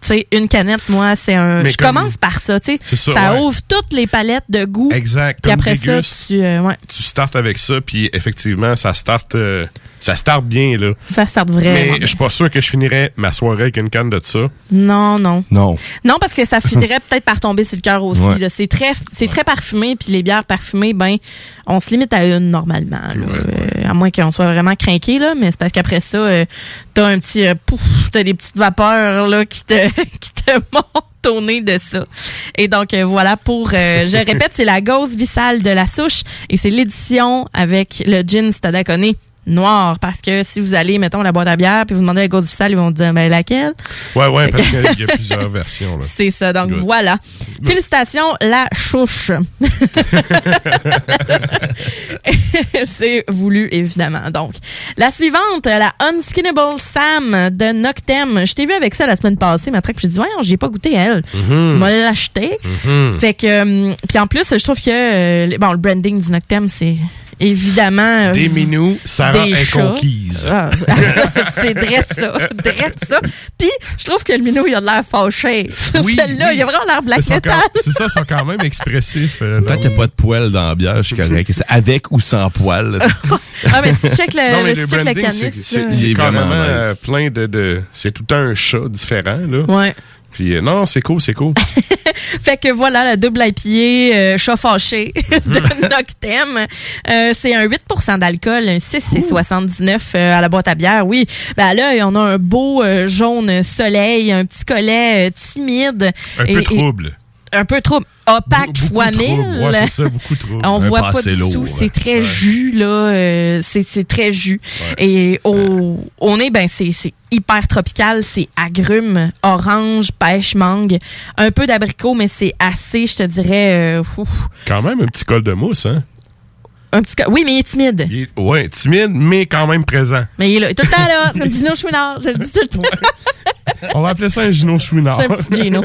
tu sais, une canette, moi, c'est un. Mais Je comme- commence par ça, tu sais. C'est ça, ouais. ouvre toutes les palettes de goût. Exact. Puis après ça, tu, euh, ouais, Tu startes avec ça, puis effectivement, ça starte, euh, ça starte bien là. ça sort vraiment. Mais je suis pas sûr que je finirais ma soirée avec une canne de ça. Non, non. Non. Non, parce que ça finirait peut-être par tomber sur le cœur aussi. Ouais. là. C'est très, c'est très parfumé, puis les bières parfumées, ben, on se limite à une normalement, là. Euh, à moins qu'on soit vraiment craqué là. Mais c'est parce qu'après ça, euh, t'as un petit, euh, pouf, t'as des petites vapeurs là qui te, *laughs* qui te *laughs* montent au nez de ça. Et donc euh, voilà pour, euh, je *laughs* répète, c'est la gauze vissale de la souche et c'est l'édition avec le gin Stadaconé noir parce que si vous allez mettons la boîte à bière puis vous demandez la gauze vissale ils vont vous dire ben laquelle? Ouais, ouais, *laughs* parce qu'il y a plusieurs versions là. c'est ça. Donc Good. voilà. Félicitations, la chouche. *laughs* C'est voulu, évidemment. Donc, la suivante, la Unskinnable Sam de Noctem. Je t'ai vu avec ça la semaine passée, ma traque. Je me dit, voyons, j'ai pas goûté elle. Mhm. M'a l'acheté. Fait que, hum, puis en plus, je trouve que, euh, bon, le branding du Noctem, c'est évidemment. euh, Des minous, Sarah des chats. inconquise. Ah, *laughs* c'est drette ça, drette ça. Puis je trouve que le minou il a de l'air fâché. *laughs* Oui, Celle-là, oui. il a vraiment l'air black metal. C'est ça, ils sont quand même expressifs. euh, Tant là. qu'il n'y a pas de poils dans la bière, je suis correct. C'est avec ou sans poils. *laughs* Ah mais si tu check le, Non, mais le branding, c'est- est quand vraiment même euh, plein de, de c'est tout un chat différent là. Ouais. Puis euh, non, c'est cool, c'est cool. *laughs* Fait que voilà, la double IPA euh, chat fâché *laughs* de Noctem. Euh, c'est un 8% d'alcool, un 6 et 79 euh, à la boîte à bière. Oui, ben là, on a un beau jaune soleil, un petit collet timide. Un Et- peu et- trouble. Un peu trop opaque fois trop, mille. ouais, c'est ça, beaucoup trop. *laughs* On Un voit pas du lourd, tout. ouais. C'est très jus, là. euh, c'est c'est très jus. Et au, au nez, ben, c'est c'est hyper tropical. C'est agrumes, orange, pêche, mangue. Un peu d'abricot, mais c'est assez, je te dirais... euh. Quand même un petit col de mousse, hein? Un petit... Oui, mais il est timide. Il est- ouais, timide, mais quand même présent. Mais il est là. Tout le temps là. C'est comme *laughs* Gino Chouinard. Je le dis tout le temps. On va appeler ça un Gino Chouinard. C'est un petit Gino.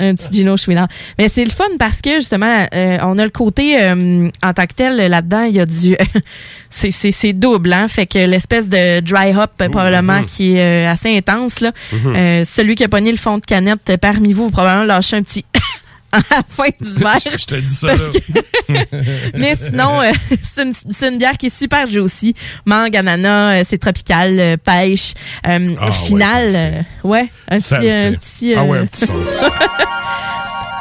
un petit Gino Chouinard. Mais c'est le fun parce que, justement, euh, on a le côté, euh, en tant que tel, là-dedans, il y a du... *laughs* c'est- double, hein? Fait que l'espèce de dry hop, probablement, qui est euh, assez intense, là. Celui qui a pogné le fond de canette parmi vous, vous probablement lâché un petit... *laughs* à la fin du *laughs* verre. Je te dis ça, que- *laughs* Mais sinon, euh, *laughs* c'est une, une bière qui est super juicy. Mangue, ananas, euh, c'est tropical, euh, pêche. Euh, Ah, ouais, finale, euh, ouais, un Ça petit, un petit, Ah ouais, un petit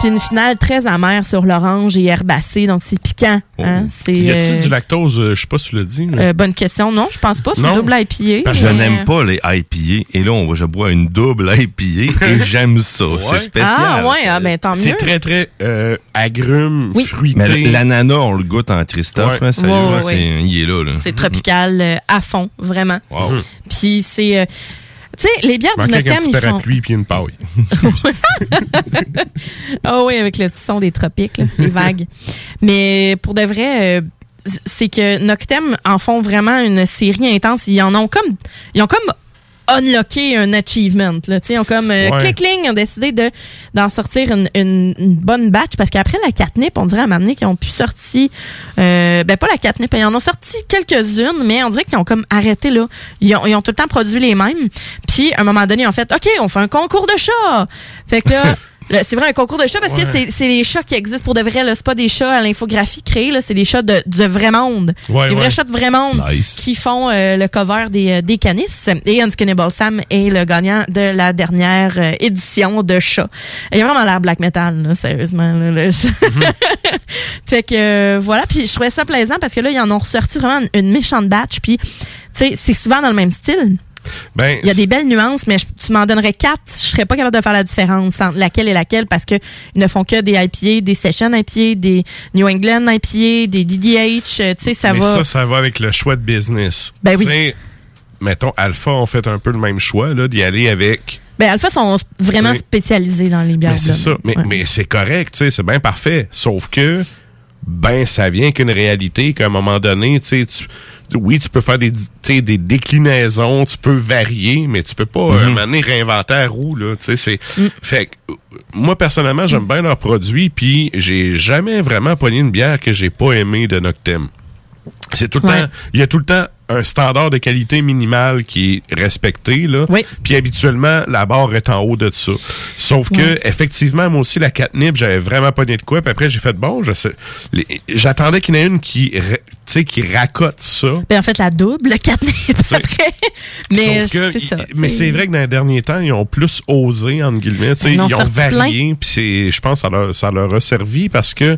Puis une finale très amère sur l'orange et herbacée, donc c'est piquant. Hein? C'est, Oh. Y a-tu euh, du lactose? euh, Je sais pas si tu l'as dit. mais- euh, bonne question. Non, je pense pas. C'est double IPA. Parce que je n'aime pas les IPA. Et là, on, je bois une double IPA et *laughs* j'aime ça. C'est spécial. Ah ouais, ah, ben tant mieux. C'est très, très euh, agrume, fruité. Mais l'ananas, on le goûte en Christophe. Ouais. là, sérieux, Ouais, là, ouais, c'est- ouais. il est là. là. C'est tropical euh, à fond, vraiment. Wow. Puis c'est... tu sais, les bières du Noctem, ils font... parapluie puis une paille. *laughs* Ah oui, avec le petit son des tropiques, là, les vagues. Mais pour de vrai, euh, c'est que Noctem en font vraiment une série intense. Ils en ont comme, ils ont comme unlocké un achievement. Là, Tu sais, ils ont comme euh, Ouais. clic cling, ils ont décidé de d'en sortir une, une, une bonne batch parce qu'après la catnip, on dirait à donné qu'ils ont pu sortir, euh, ben pas la catnip, ils en ont sorti quelques-unes, mais on dirait qu'ils ont comme arrêté là. Ils ont, ils ont tout le temps produit les mêmes. Puis à un moment donné, ont fait, ok, on fait un concours de chats. Fait que là. *laughs* C'est vrai un concours de chats parce que Ouais. c'est- c'est les chats qui existent pour de vrai. là. C'est pas des chats à l'infographie créés, là. c'est des chats de, de vrai monde. Ouais, des vrais chats de vrai monde Nice. qui font euh, le cover des, euh, des canis. Et Unskinnable Sam est le gagnant de la dernière euh, édition de chat. Il a vraiment l'air black metal, là, sérieusement. là, le chat. *laughs* fait que euh, voilà, puis je trouvais ça plaisant parce que là, ils en ont ressorti vraiment une, une méchante batch. Puis, tu sais, c'est souvent dans le même style. Ben, Il y a des belles nuances, mais je- tu m'en donnerais quatre, je serais pas capable de faire la différence entre laquelle et laquelle parce que ils ne font que des IPA, des Session IPA, des New England IPA, des DDH, euh, tu sais, ça mais va. ça, ça va avec le choix de business. Ben oui. Mettons, Alpha ont fait un peu le même choix, là, d'y aller avec. Ben, Alpha sont vraiment spécialisés dans les bières. Mais c'est ça. Mais, Ouais. mais c'est correct, tu sais, c'est bien parfait. Sauf que, ben, ça vient qu'une réalité qu'à un moment donné, tu sais, oui, tu peux faire des, tu sais, des déclinaisons, tu peux varier, mais tu peux pas, euh, un moment donné, réinventer la roue, là, tu sais, c'est... Fait que, euh, moi, personnellement, j'aime bien leurs produits, puis j'ai jamais vraiment pogné une bière que j'ai pas aimée de Noctem. C'est tout le Ouais. temps, il y a tout le temps un standard de qualité minimal qui est respecté là. Puis habituellement la barre est en haut de ça. Sauf que effectivement moi aussi la catnip, j'avais vraiment pas de quoi. Puis après j'ai fait bon, je sais, les- j'attendais qu'il y en ait une qui, ra- tu sais, qui racote ça. Ben, en fait, la double, le catnip après. Mais c'est ça. Mais c'est vrai que dans les derniers temps, ils ont plus osé, entre guillemets. sais, Ils ont varié. Puis c'est, je pense que ça leur, ça leur a servi parce que,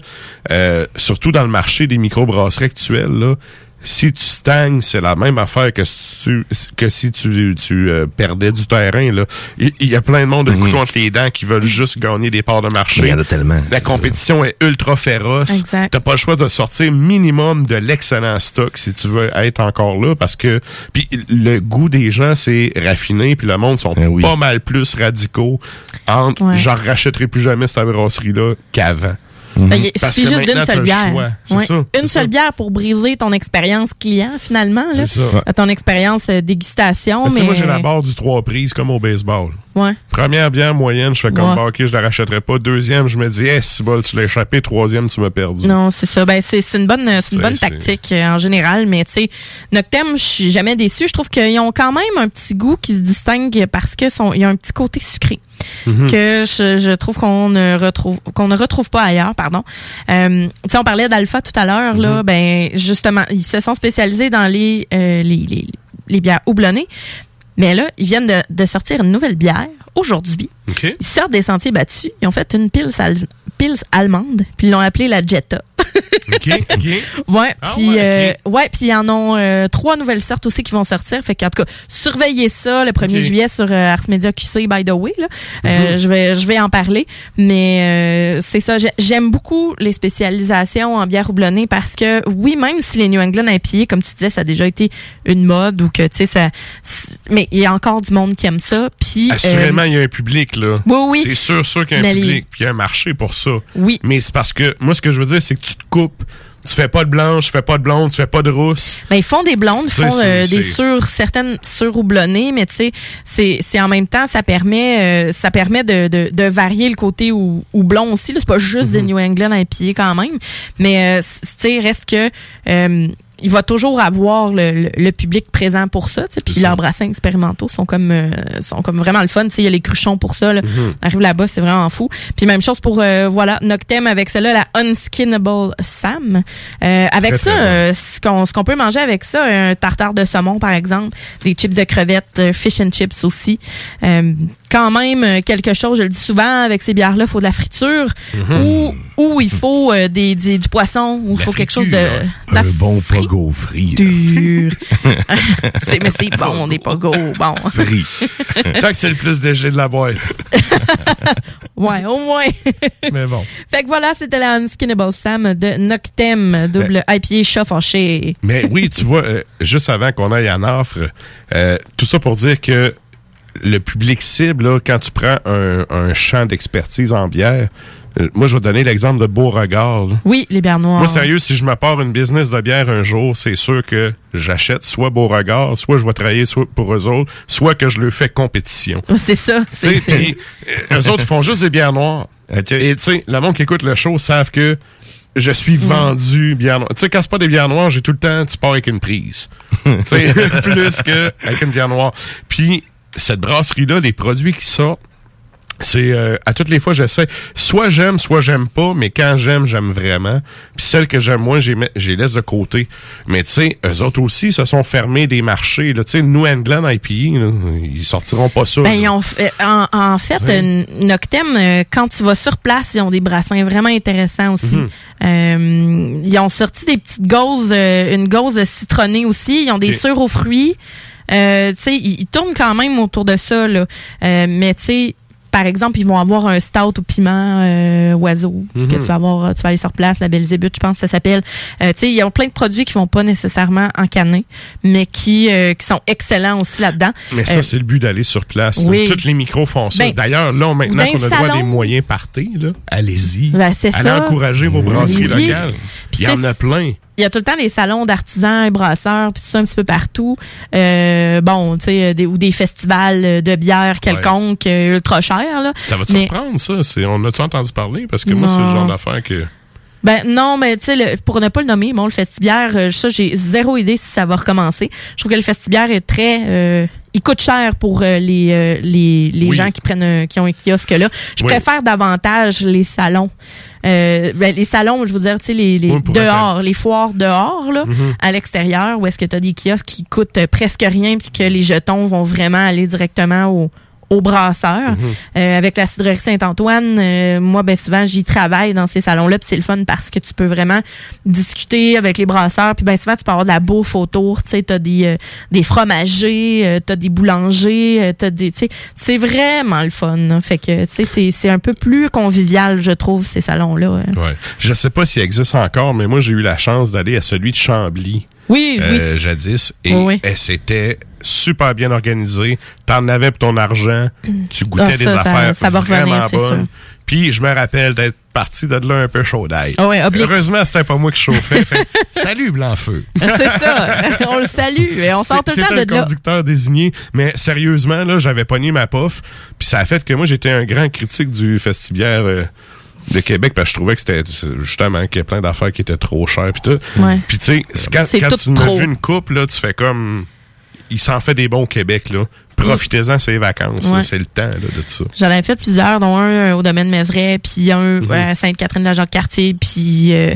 euh, surtout dans le marché des microbrasseries actuelles, là, si tu stagnes, c'est la même affaire que si tu, que si tu, tu euh, perdais du terrain. Là. Il, il y a plein de monde de couteau entre les dents qui veulent juste gagner des parts de marché. Il y en a tellement. La compétition est ultra féroce. Exact. T'as pas le choix de sortir minimum de l'excellent stock si tu veux être encore là parce que puis le goût des gens c'est raffiné puis le monde sont pas mal plus radicaux entre Ouais. j'en rachèterai plus jamais cette brasserie là qu'avant. Il Parce suffit que juste d'une seule le bière. choix. C'est Ouais. ça, Une c'est seule bière pour briser ton expérience client, finalement. là. C'est ça. À Ton expérience euh, dégustation. Mais... moi j'ai la barre du trois prises comme au baseball. Ouais. Première bière moyenne, je fais comme Ouais. bah, ok, je la rachèterai pas. Deuxième, je me dis, eh, si bol, tu l'as échappé. Troisième, tu m'as perdu. Non, c'est ça. Ben, c'est une bonne, une bonne tactique euh, en général, mais tu sais, Noctem, je suis jamais déçu. Je trouve qu'ils ont quand même un petit goût qui se distingue parce y a un petit côté sucré Mhm. que je, je trouve qu'on ne retrouve qu'on ne retrouve pas ailleurs. Pardon. Euh, on parlait d'Alpha tout à l'heure Mhm. là. Ben, justement, ils se sont spécialisés dans les euh, les, les les bières houblonnées. Mais là, ils viennent de, de sortir une nouvelle bière aujourd'hui. Ils sortent des sentiers battus. Ils ont fait une pils, al- pils allemande, puis ils l'ont appelée la Jetta. OK, OK. *laughs* Ouais, Ah puis ouais, euh, ok. ouais, ils en ont euh, trois nouvelles sortes aussi qui vont sortir. Fait qu'en tout cas, surveillez ça le 1er Ok. juillet sur euh, Ars Media QC by the way là. Euh, Mhm. je vais je vais en parler, mais euh, c'est ça, j'ai- j'aime beaucoup les spécialisations en bière houblonnée parce que oui, même si les New England IPA comme tu disais, ça a déjà été une mode ou que tu sais ça mais il y a encore du monde qui aime ça. Puis Assurément, euh, il y a un public, là. Oui, oui. C'est sûr, sûr qu'il y a un Mais les- public, puis il y a un marché pour ça. Oui. Mais c'est parce que, moi, ce que je veux dire, c'est que tu te coupes. Tu fais pas de blanche, tu fais pas de blonde, tu fais pas de rousse. Ben, ils font des blondes, ils font euh, des sur certaines surhoublonnées, mais tu sais, c'est c'est en même temps, ça permet euh, ça permet de, de, de varier le côté hou- houblon aussi. C'est pas juste Mhm. des New England IPA quand même, mais euh, tu sais, reste que euh, il va toujours avoir le, le, le public présent pour ça. Puis leurs brassins expérimentaux sont comme euh, sont comme vraiment le fun. Tu sais, il y a les cruchons pour ça. Là. Mhm. Arrive là-bas, c'est vraiment fou. Puis même chose pour euh, voilà Noctem avec celle-là, la Unskinnable Sam. Euh, avec Très, ça, euh, ce qu'on ce qu'on peut manger avec ça, un tartare de saumon par exemple, des chips de crevettes, euh, fish and chips aussi. Euh, quand même quelque chose, je le dis souvent, avec ces bières-là, il faut de la friture Mhm. ou ou il faut euh, des, des- du poisson ou il faut quelque chose de, Un bon là. friture. *laughs* C'est- mais c'est bon, des pogos, bon. Frit. *laughs* Tant que c'est le plus léger de la boîte. *laughs* Ouais, au moins. Mais bon. Fait que voilà, c'était la Unskinnable Sam de Noctem, double IPA chat fâché. Mais oui, tu vois, euh, juste avant qu'on aille en offre, euh, tout ça pour dire que le public cible, là, quand tu prends un, un champ d'expertise en bière, moi, je vais donner l'exemple de Beauregard. là. Oui, les bières noires. Moi, sérieux, si je pars une business de bière un jour, c'est sûr que j'achète soit Beauregard, soit je vais travailler soit pour eux autres, soit que je leur fais compétition. *laughs* C'est ça. C'est- c'est- puis, euh, eux autres, ils font juste des bières noires. Et tu sais, le monde qui écoute le show savent que je suis vendu bière noire. Tu sais, quand c'est pas des bières noires, j'ai tout le temps, tu pars avec une prise. *laughs* tu sais, *laughs* plus que avec une bière noire. Puis, cette brasserie-là, les produits qui sortent, c'est euh, à toutes les fois j'essaie soit j'aime soit j'aime pas mais quand j'aime j'aime vraiment puis celles que j'aime moins j'ai les laisse de côté mais tu sais eux autres aussi se sont fermés des marchés là tu sais New England IPA là, ils sortiront pas ça Ben, ont fait- en, en fait, euh, Noctem, euh, quand tu vas sur place, ils ont des brassins vraiment intéressants aussi. Mhm. Euh, ils ont sorti des petites gauzes, euh, une gauze citronnée aussi. Ils ont des Ok. sûrs aux fruits. Euh, tu sais, ils, ils tournent quand même autour de ça, là. Euh, mais tu sais, par exemple, ils vont avoir un stout au piment euh, oiseau Mhm. que tu vas avoir, tu vas aller sur place, la Belzébuth, je pense que ça s'appelle. Euh, tu sais, il y a plein de produits qui vont pas nécessairement en canner, mais qui euh, qui sont excellents aussi là-dedans. mais ça c'est le but d'aller sur place oui. tous les micros font ça Ben, d'ailleurs là maintenant qu'on a droit salon. des moyens partés allez-y Ben, allez ça. encourager vos brasseries locales Puis il y en a plein Il y a tout le temps des salons d'artisans et brasseurs, puis tout ça un petit peu partout. Euh, bon, tu sais, des, ou des festivals de bière quelconques, euh, ultra chers, là. ça va te Mais- surprendre ça? C'est on a-tu entendu parler? Parce que moi c'est le genre d'affaire que Ben non, mais tu sais, pour ne pas le nommer, bon, le festibière, euh, ça, j'ai zéro idée si ça va recommencer. Je trouve que le festibière est très... euh, il coûte cher pour euh, les, euh, les, les Oui. gens qui prennent un- qui ont un kiosque là. Je Oui. préfère davantage les salons. Euh, ben, les salons, je veux dire, tu sais, les, les Oui, dehors, les foires dehors, là, Mhm. à l'extérieur, où est-ce que tu as des kiosques qui coûtent euh, presque rien, puis que les jetons vont vraiment aller directement au, au brasseur. Mhm. Euh, avec la cidrerie Saint-Antoine, euh, moi, ben souvent, j'y travaille dans ces salons-là, puis c'est le fun parce que tu peux vraiment discuter avec les brasseurs, puis ben souvent, tu peux avoir de la bouffe autour, tu sais, t'as des, euh, des fromagers, euh, t'as des boulangers, euh, t'as des, tu sais, c'est vraiment le fun. hein. Fait que, tu sais, c'est- c'est un peu plus convivial, je trouve, ces salons-là. hein. Ouais. Je sais pas s'il existe encore, mais moi, j'ai eu la chance d'aller à celui de Chambly. Oui, euh, jadis. Et, Oui, oui. et c'était super bien organisé. T'en avais pour ton argent. Tu goûtais Ah, ça, des ça- affaires ça revenir, vraiment bonnes. sûr. Puis je me rappelle d'être parti de là un peu chaud d'ail. Ah ouais. Heureusement, c'était pas moi qui chauffais. *laughs* Fait, Salut, Blanc-Feu. *laughs* c'est ça. on le salue. Et on sort tout le de là. conducteur désigné. Mais sérieusement, là, j'avais pogné ma pof. Puis ça a fait que moi, j'étais un grand critique du festibière euh, de Québec parce que je trouvais que c'était justement qu'il y a plein d'affaires qui étaient trop chères. Puis tout. Ouais. Puis tu sais, quand, C'est quand tout tu en as trop. vu une coupe, là, tu fais comme... Il s'en fait des bons au Québec, là. Profitez-en, c'est les vacances. Ouais. C'est le temps là, de ça. J'en avais fait plusieurs, dont un euh, au domaine Mézeray, puis un Mhm. euh, à Sainte-Catherine-la-Jacques-Cartier, puis euh,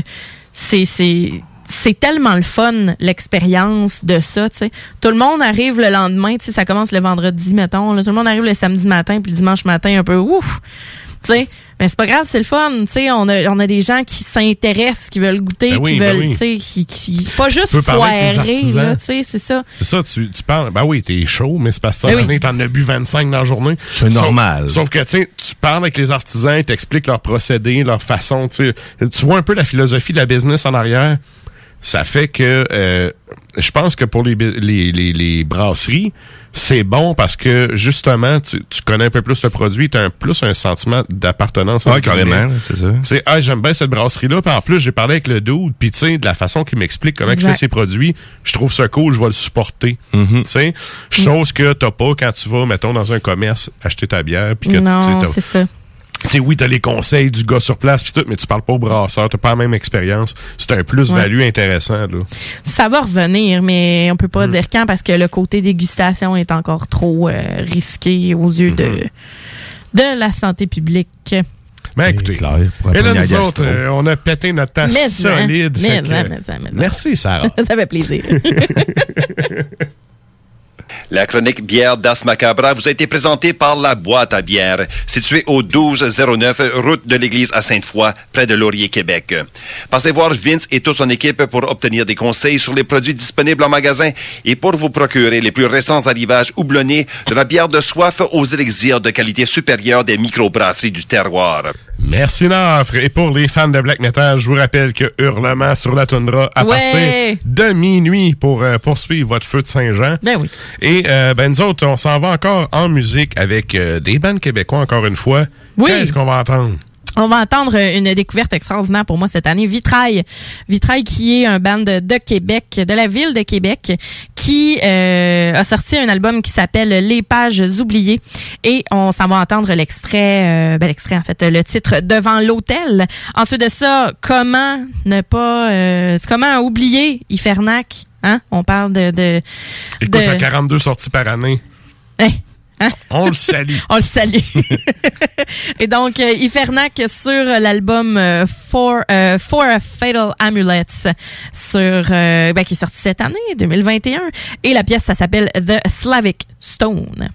c'est c'est c'est tellement le fun l'expérience de ça, tu sais. Tout le monde arrive le lendemain, tu sais, ça commence le vendredi mettons, là. tout le monde arrive le samedi matin puis le dimanche matin un peu ouf. Sais, mais c'est pas grave, c'est le fun. Tu sais, on a, on a des gens qui s'intéressent, qui veulent goûter, Ben oui, qui ben veulent, oui. tu sais, qui, qui, pas juste foirer, c'est ça. C'est ça, tu, tu parles. Ben oui, t'es chaud, mais c'est parce que Ben ça, oui. t'en as bu 25 dans la journée. C'est Sauf- normal. Sauf que, tu tu parles avec les artisans, ils t'expliquent leur procédé, leur façon, tu sais. Tu vois un peu la philosophie de la business en arrière. Ça fait que, euh, je pense que pour les, bi- les, les, les brasseries, c'est bon parce que, justement, tu, tu connais un peu plus le produit, t'as un, plus un sentiment d'appartenance. Entre carrément, c'est ça. Tu sais, ah, j'aime bien cette brasserie-là. Puis en plus, j'ai parlé avec le dude. Puis tu sais, de la façon qu'il m'explique comment il fait ses produits, je trouve ça cool. Je vais le supporter. Mm-hmm. Tu sais, chose que t'as pas quand tu vas, mettons, dans un commerce acheter ta bière. Puis que Non, tu sais, sais, oui, t'as les conseils du gars sur place puis tout, mais tu parles pas au brasseur, t'as pas la même expérience. C'est un plus-value intéressant, là. Ça va revenir, mais on peut pas Mm. dire quand parce que le côté dégustation est encore trop euh, risqué aux yeux de, Mm-hmm. de la santé publique. Mais écoutez, pour et là, nous autres, euh, on a pété notre temps Mais, solide. que, mais, mais. Merci, Sarah. *laughs* ça fait plaisir. *laughs* La chronique bière d'As Macabra vous a été présentée par la boîte à bière, située au 1209 route de l'église à Sainte-Foy, près de Laurier, Québec. Passez voir Vince et toute son équipe pour obtenir des conseils sur les produits disponibles en magasin et pour vous procurer les plus récents arrivages houblonnés de la bière de soif aux élixirs de qualité supérieure des microbrasseries du terroir. Merci, Nafre. Et pour les fans de black metal, je vous rappelle que Hurlement sur la toundra à Ouais. partir de minuit pour euh, poursuivre votre feu de Saint-Jean. Ben oui. Et euh, ben nous autres, on s'en va encore en musique avec euh, des bandes québécois encore une fois. Oui. Qu'est-ce qu'on va entendre? On va entendre une découverte extraordinaire pour moi cette année, Vitrail. Vitrail qui est un band de, Québec, de la ville de Québec, qui euh, a sorti un album qui s'appelle Les pages oubliées. Et on s'en va entendre l'extrait, euh, ben l'extrait en fait, le titre Devant l'hôtel. Ensuite de ça, comment ne pas, euh, comment oublier Ifernac? Hein? On parle de... de Écoute, de- à 42 sorties par année. Hein? Hein? On le salue. *laughs* On le salue. *laughs* Et donc, euh, Ifernac sur l'album For, For a Fatal Amulets, sur, euh, ben, qui est sorti cette année, 2021. Et la pièce, ça s'appelle The Slavic Stone.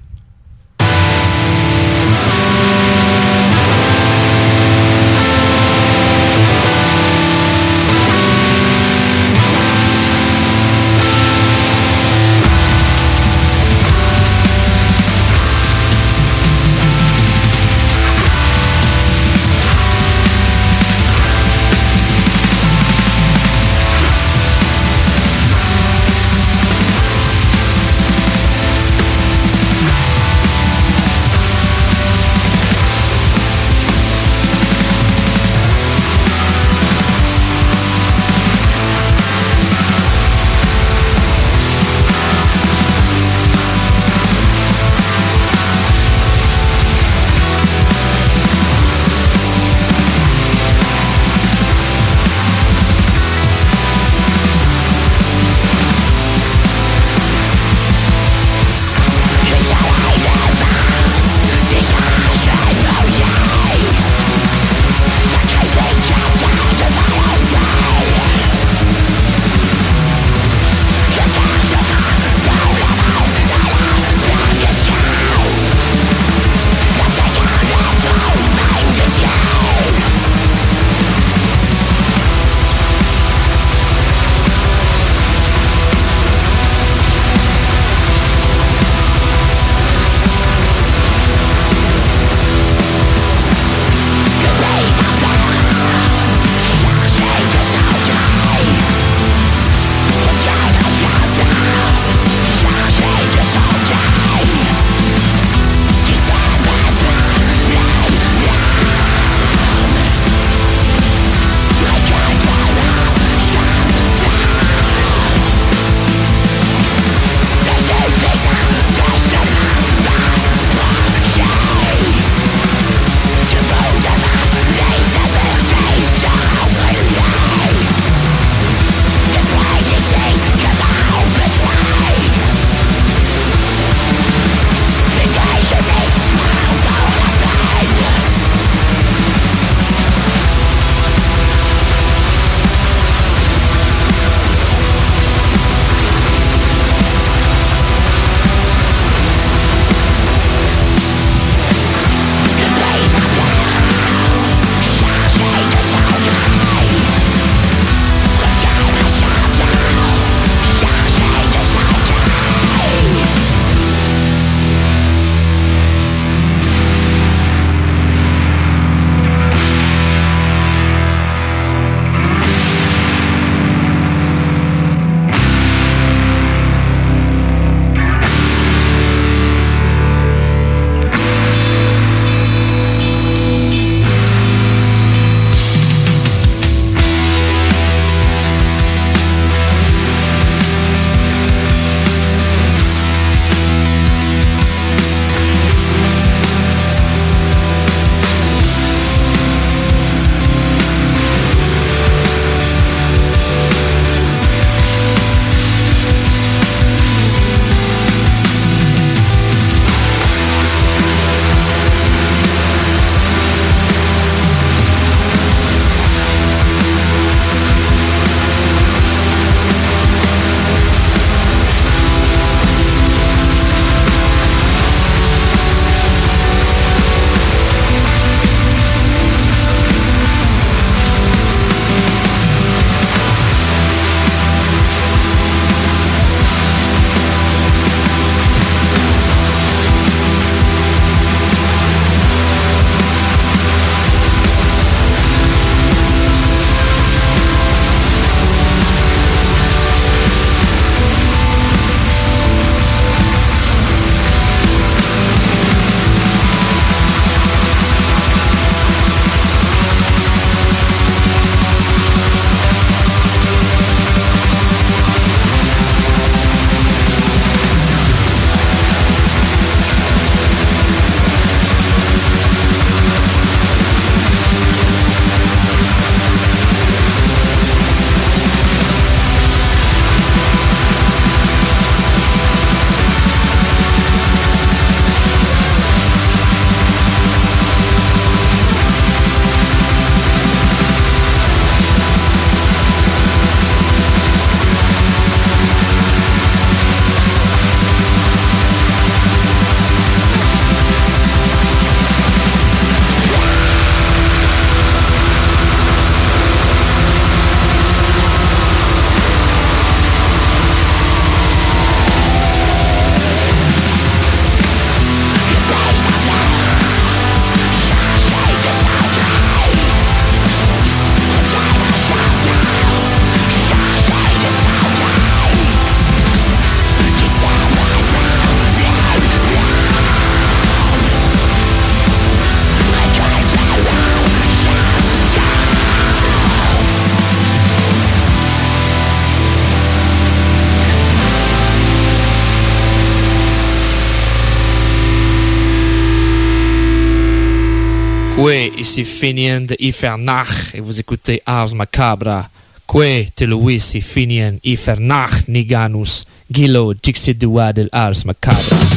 Ici Finian de Ifernach et vous écoutez Ars Macabra. Kwe, te Luisi Finian Ifernach Niganus, Gilo Dixidua del Ars Macabra.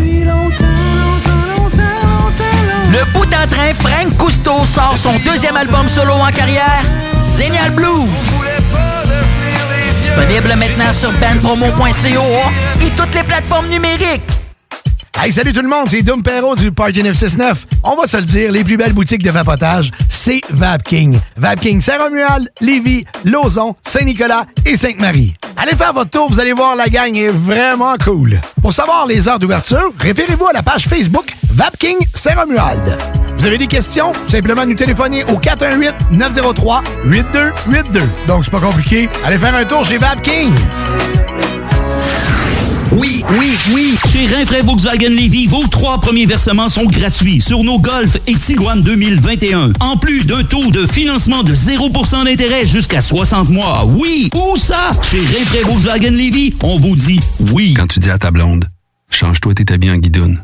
Le bout en train, Frank Cousteau sort son deuxième album solo en carrière, Zénial Blues. Disponible maintenant sur bandpromo.co et toutes les plateformes numériques. Hey, salut tout le monde, c'est Dom Perrault du Party 969. On va se le dire, les plus belles boutiques de vapotage, c'est Vapking. Vapking Saint-Romuald, Lévis, Lauson, Saint-Nicolas et Sainte-Marie. Allez faire votre tour, vous allez voir, la gang est vraiment cool. Pour savoir les heures d'ouverture, référez-vous à la page Facebook Vapking Saint-Romuald. Vous avez des questions? Simplement nous téléphoner au 418-903-8282. Donc, c'est pas compliqué. Allez faire un tour chez Vapking. Oui, oui, oui. Chez Rinfraie Volkswagen Levy, vos trois premiers versements sont gratuits sur nos Golf et Tiguan 2021. En plus d'un taux de financement de 0% d'intérêt jusqu'à 60 mois. Oui, où ça? Chez Rinfraie Volkswagen Levy, on vous dit oui. Quand tu dis à ta blonde, change-toi tes habits en guidoune.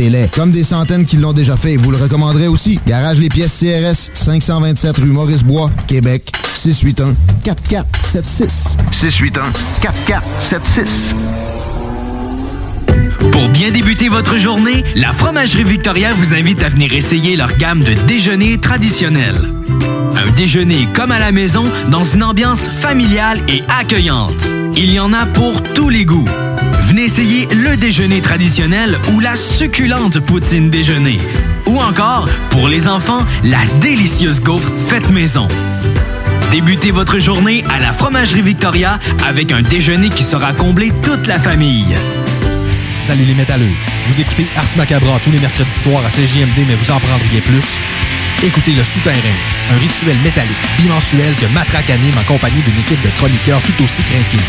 Comme des centaines qui l'ont déjà fait, vous le recommanderez aussi. Garage Les Pièces CRS, 527 rue Maurice-Bois, Québec, 681 4476. 681 4476. Pour bien débuter votre journée, la Fromagerie Victoria vous invite à venir essayer leur gamme de déjeuners traditionnels. Un déjeuner comme à la maison dans une ambiance familiale et accueillante. Il y en a pour tous les goûts. Venez essayer le déjeuner traditionnel ou la succulente poutine déjeuner. Ou encore, pour les enfants, la délicieuse gaufre faite maison. Débutez votre journée à la Fromagerie Victoria avec un déjeuner qui sera comblé toute la famille. Salut les métalleux. Vous écoutez Ars Macabra tous les mercredis soirs à CJMD, mais vous en prendriez plus. Écoutez Le Souterrain, un rituel métallique bimensuel que Matraque anime en compagnie d'une équipe de chroniqueurs tout aussi craqués.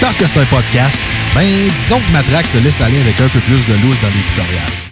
Parce que c'est un podcast, ben disons que Matraque se laisse aller avec un peu plus de loose dans l'éditorial.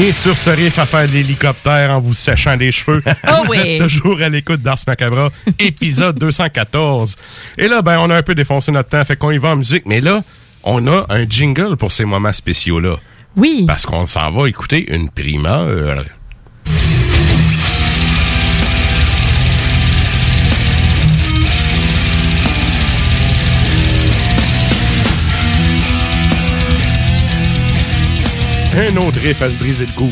Et sur ce riff à faire de l'hélicoptère en vous séchant les cheveux, Oh *laughs* vous oui. êtes toujours à l'écoute d'Ars Macabra, *laughs* épisode 214. Et là, ben, on a un peu défoncé notre temps, fait qu'on y va en musique, mais là, on a un jingle pour ces moments spéciaux-là. Oui. Parce qu'on s'en va écouter une primeur. Un autre riff à se briser le cou.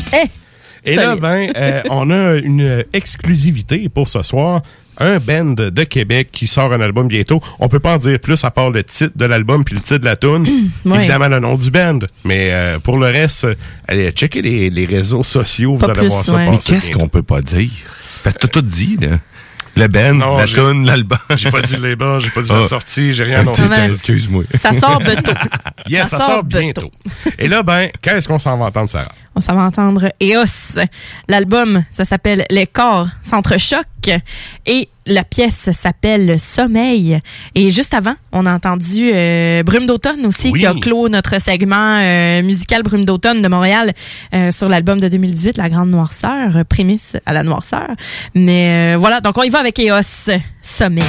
Et là, ben, euh, *laughs* on a une exclusivité pour ce soir. Un band de Québec qui sort un album bientôt. On peut pas en dire plus à part le titre de l'album puis le titre de la tune. *clears throat* Ouais. Évidemment, le nom du band. Mais euh, pour le reste, allez checker les, les réseaux sociaux. Vous allez plus, voir ça ouais. Mais qu'est-ce qu'on peut pas dire? Parce que t'as tout dit, là. Le band, Non, la j'ai- tune, l'album. J'ai pas dit le label, j'ai pas dit Ah. la sortie, j'ai rien Ouais. Excuse-moi. Ça sort bientôt. *laughs* Yes, ça, ça sort, sort bientôt. Et là, ben, qu'est-ce qu'on s'en va entendre, Sarah? On s'en va entendre EOS. L'album, ça s'appelle Les corps s'entrechoquent et la pièce s'appelle Sommeil. Et juste avant, on a entendu euh, Brume d'automne aussi Oui. qui a clos notre segment euh, musical Brume d'automne de Montréal euh, sur l'album de 2018 La Grande Noirceur, prémisse à la noirceur. Mais euh, voilà, donc on y va avec EOS Sommeil.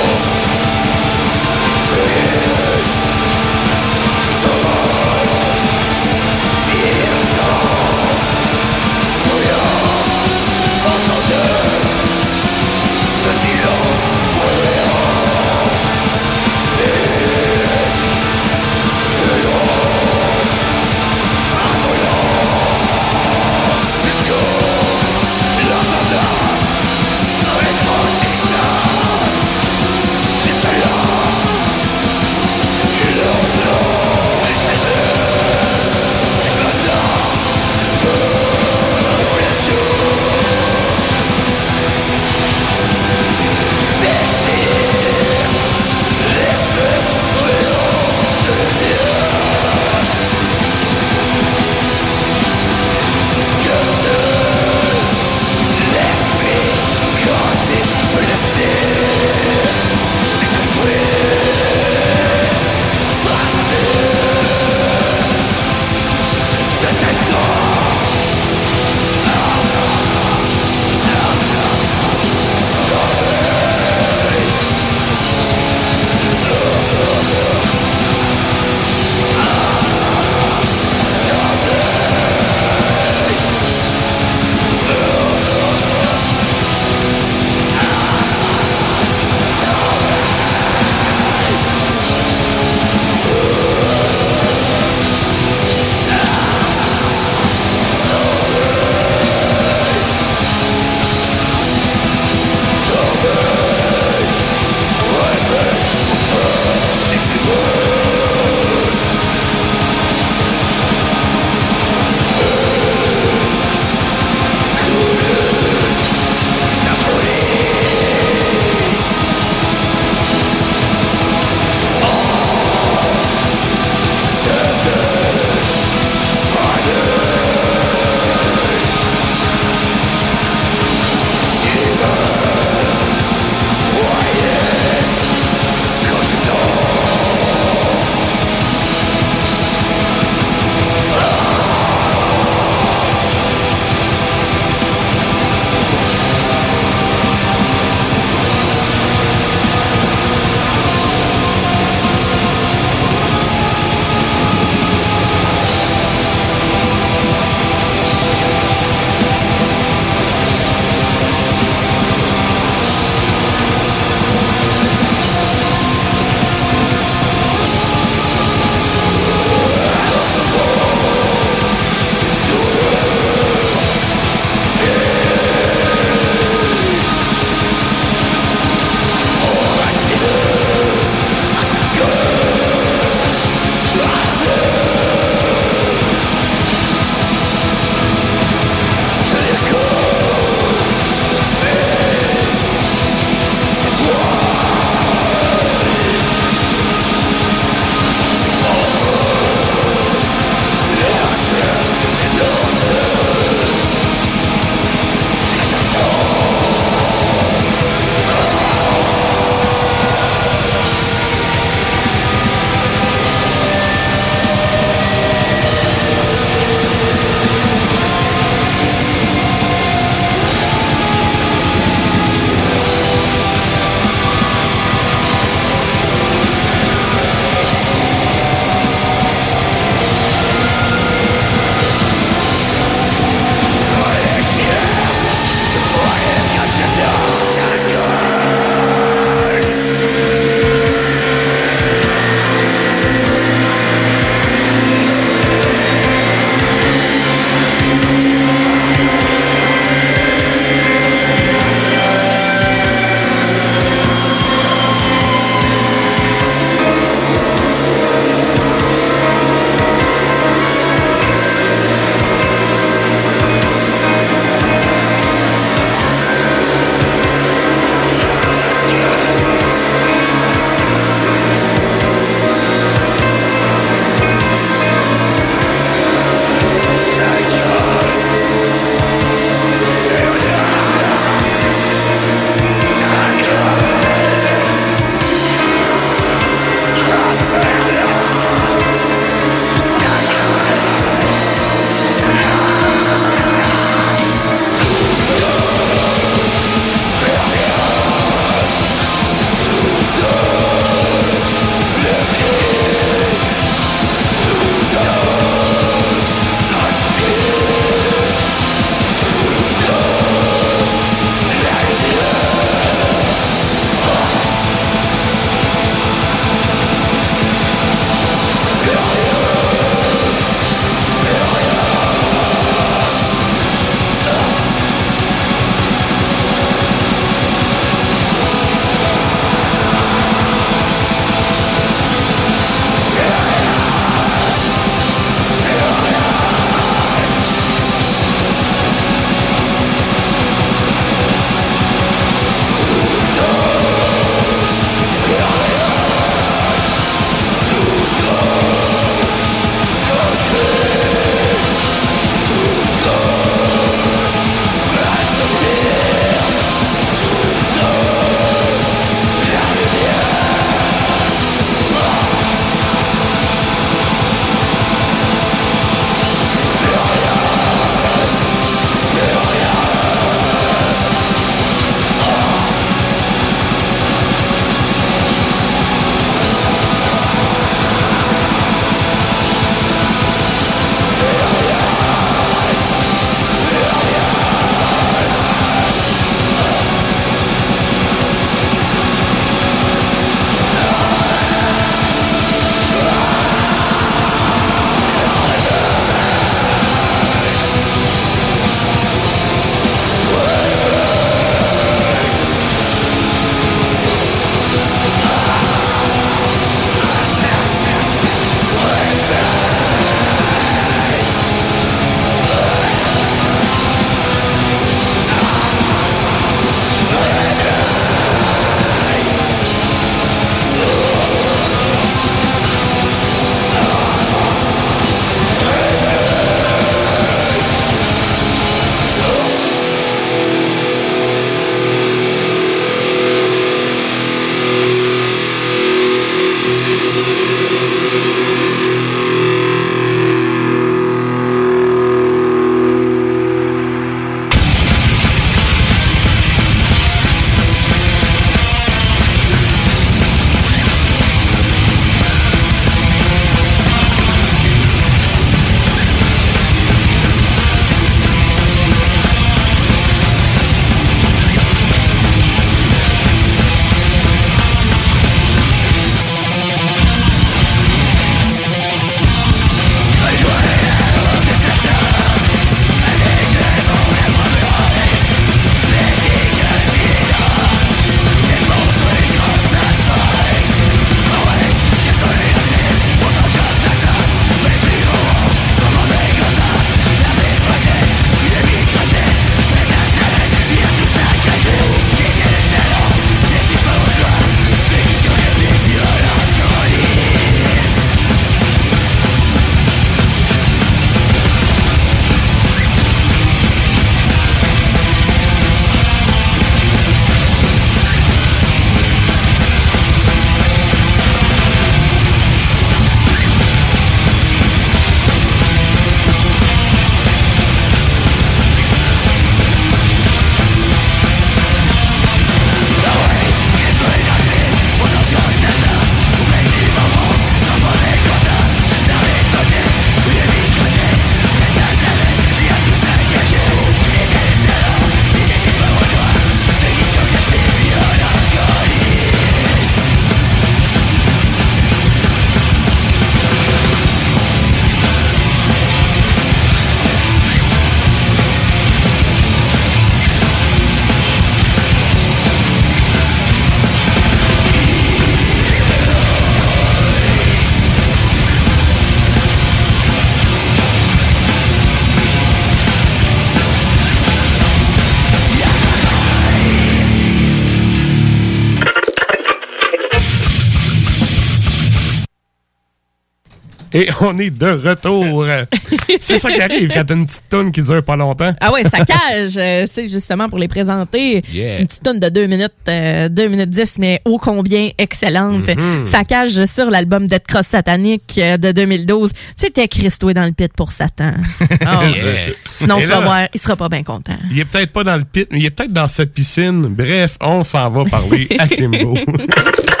On est de retour. *laughs* C'est ça qui arrive quand t'as une petite toune qui dure pas longtemps. Ah ouais, ça cage, euh, tu sais, justement pour les présenter. Yeah. C'est une petite tonne de 2 minutes, euh, 2 minutes 10, mais ô combien excellente. Mhm. Ça cage sur l'album Dead Cross Satanique euh, de 2012. C'était Christoué dans le pit pour Satan. *laughs* Yeah. Sinon, Et tu vas là- voir, il sera pas bien content. Il est peut-être pas dans le pit, mais il est peut-être dans cette piscine. Bref, on s'en va parler à Kimbo. *laughs*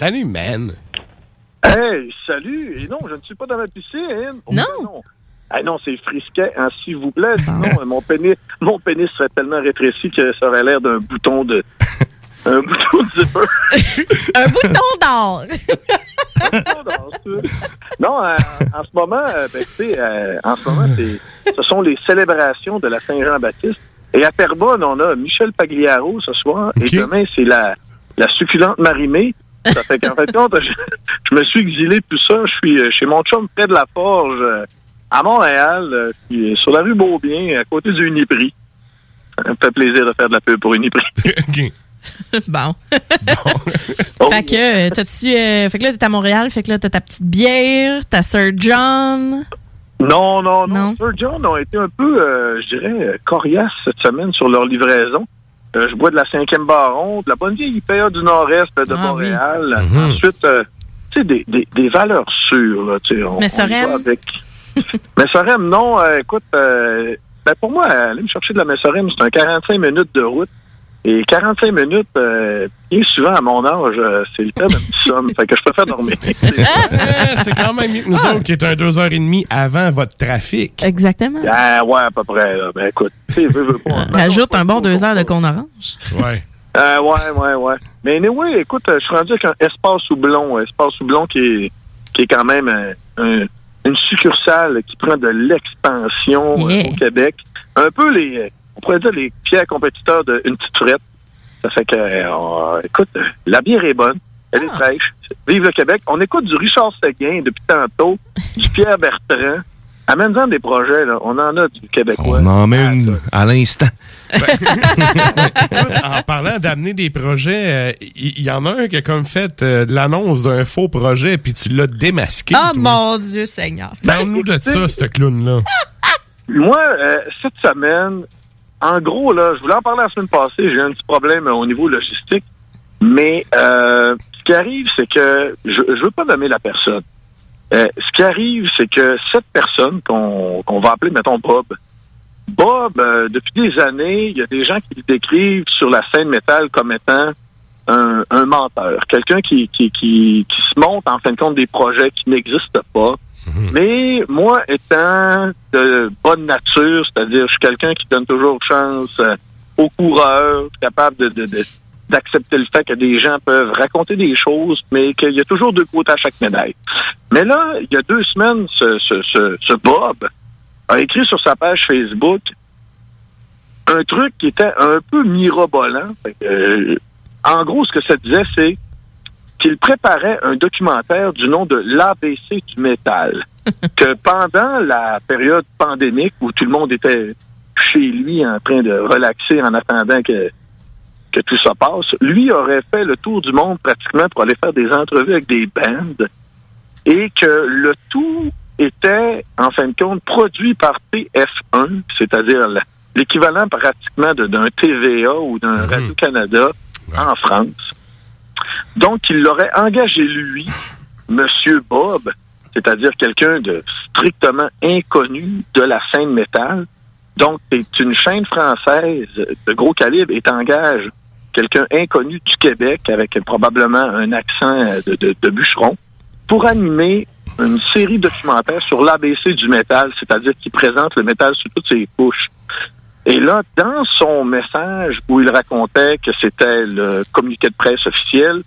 Salut, man. Hey, salut! Et non, je ne suis pas dans ma piscine. Oh, Non. non. Ah non, c'est frisquet, hein, s'il vous plaît. Sinon, euh, mon pénis, mon pénis serait tellement rétréci que ça aurait l'air d'un bouton de. *laughs* un bouton de zipper. *laughs* Un bouton d'or! *laughs* Non, euh, en ce moment, euh, ben, tu sais, euh, en ce moment, c'est, ce sont les célébrations de la Saint-Jean-Baptiste. Et à Terrebonne, on a Michel Pagliaro ce soir. Et demain, c'est la, la succulente Marimée. Ça fait qu'en fait, compte, je, je me suis exilé tout ça. Je suis euh, chez mon chum près de la Forge, euh, à Montréal, euh, puis, sur la rue Beaubien, à côté du Uniprix. Ça me fait plaisir de faire de la pub pour Uniprix. *laughs* *laughs* bon. *laughs* fait que, t'as-tu, euh, fait que là, t'es à Montréal, fait que là, t'as ta petite bière, ta Sir John? Non, non, non. Sir John ont été un peu, euh, je dirais, coriaces cette semaine sur leur livraison. Euh, je bois de la cinquième baron, de la bonne vieille IPA du nord-est de Ah, Montréal. oui. Mhm. Ensuite, euh, tu sais, des, des, des valeurs sûres. Là, tu sais, on, Mais on Sorem? avec. *laughs* Mais Sorem, non, euh, écoute, euh, ben pour moi, aller me chercher de la Messorem, c'est un 45 minutes de route. Et 45 minutes, euh, bien souvent à mon âge, euh, c'est le temps d'un petit somme. fait que je préfère dormir. *laughs* *laughs* C'est quand même mieux que nous autres qui est un deux heures et demie avant votre trafic. Exactement. Ah ouais, à peu près. Là. Ben écoute, tu veux, veux pas. Rajoute un bon deux heures de con orange. Ouais. Euh, ouais, ouais, ouais. Mais anyway, écoute, euh, je suis rendu avec un Espace Houblon. Espace Houblon qui est, qui est quand même euh, un- une succursale qui prend de l'expansion euh, Yeah. au Québec. Un peu les, on pourrait dire les fiers compétiteurs d'une petite frette. Ça fait que, euh, écoute, euh, la bière est bonne. Elle est fraîche. Vive le Québec. On écoute du Richard Seguin depuis tantôt, du Pierre Bertrand. Amène-en des projets, là. On en a du Québécois. On en met une à l'instant. *laughs* en parlant d'amener des projets, euh, il il y, en a un qui a comme fait euh, l'annonce d'un faux projet, puis tu l'as démasqué. Oh toi. mon Dieu Seigneur. Parle-nous de ça, ce clown-là. *laughs* Moi, euh, cette semaine, en gros, là, je voulais en parler la semaine passée, j'ai un petit problème euh, au niveau logistique, mais euh, ce qui arrive, c'est que je, je veux pas nommer la personne. Euh, ce qui arrive, c'est que cette personne qu'on qu'on va appeler, mettons, Bob, Bob, euh, depuis des années, il y a des gens qui le décrivent sur la scène métal comme étant un, un menteur, quelqu'un qui, qui, qui, qui se monte en fin de compte des projets qui n'existent pas. Mais moi, étant de bonne nature, c'est-à-dire je suis quelqu'un qui donne toujours chance euh, aux coureurs, capable de, d'accepter le fait que des gens peuvent raconter des choses, mais qu'il y a toujours deux côtés à chaque médaille. Mais là, il y a deux semaines, ce, Bob a écrit sur sa page Facebook un truc qui était un peu mirobolant. Euh, en gros, ce que ça disait, c'est qu'il préparait un documentaire du nom de l'ABC du métal. *laughs* que pendant la période pandémique où tout le monde était chez lui en train de relaxer en attendant que, que tout ça passe, lui aurait fait le tour du monde pratiquement pour aller faire des entrevues avec des bands et que le tout était, en fin de compte, produit par TF1, c'est-à-dire l'équivalent pratiquement d'un TVA ou d'un Radio-Canada en France. Donc, il l'aurait engagé lui, Monsieur Bob, c'est-à-dire quelqu'un de strictement inconnu de la scène métal. Donc, c'est une chaîne française de gros calibre et t'engage quelqu'un inconnu du Québec avec probablement un accent de, bûcheron pour animer une série documentaire sur l'ABC du métal, c'est-à-dire qui présente le métal sous toutes ses couches. Et là, dans son message où il racontait que c'était le communiqué de presse officiel,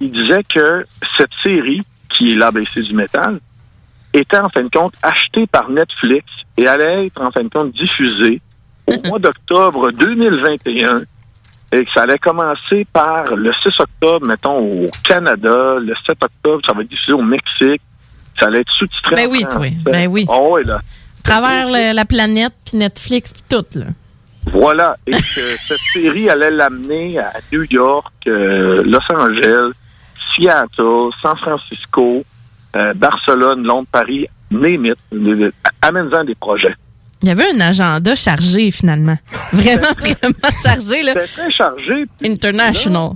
il disait que cette série, qui est l'ABC du métal, était en fin de compte achetée par Netflix et allait être en fin de compte diffusée au *laughs* mois d'octobre 2021 et que ça allait commencer par le 6 octobre, mettons, au Canada. Le 7 octobre, ça va être diffusé au Mexique. Ça allait être sous-titré Ben en oui, toi. Ben oui. Ah ouais, là. Travers le- la planète, puis Netflix, puis tout, là. Voilà. Et que *laughs* cette série allait l'amener à New York, euh, Los Angeles, Seattle, San Francisco, euh, Barcelone, Londres, Paris, name it. Euh, Amène-en des projets. Il y avait un agenda chargé, finalement. Vraiment, vraiment chargé, là. C'était très chargé. International.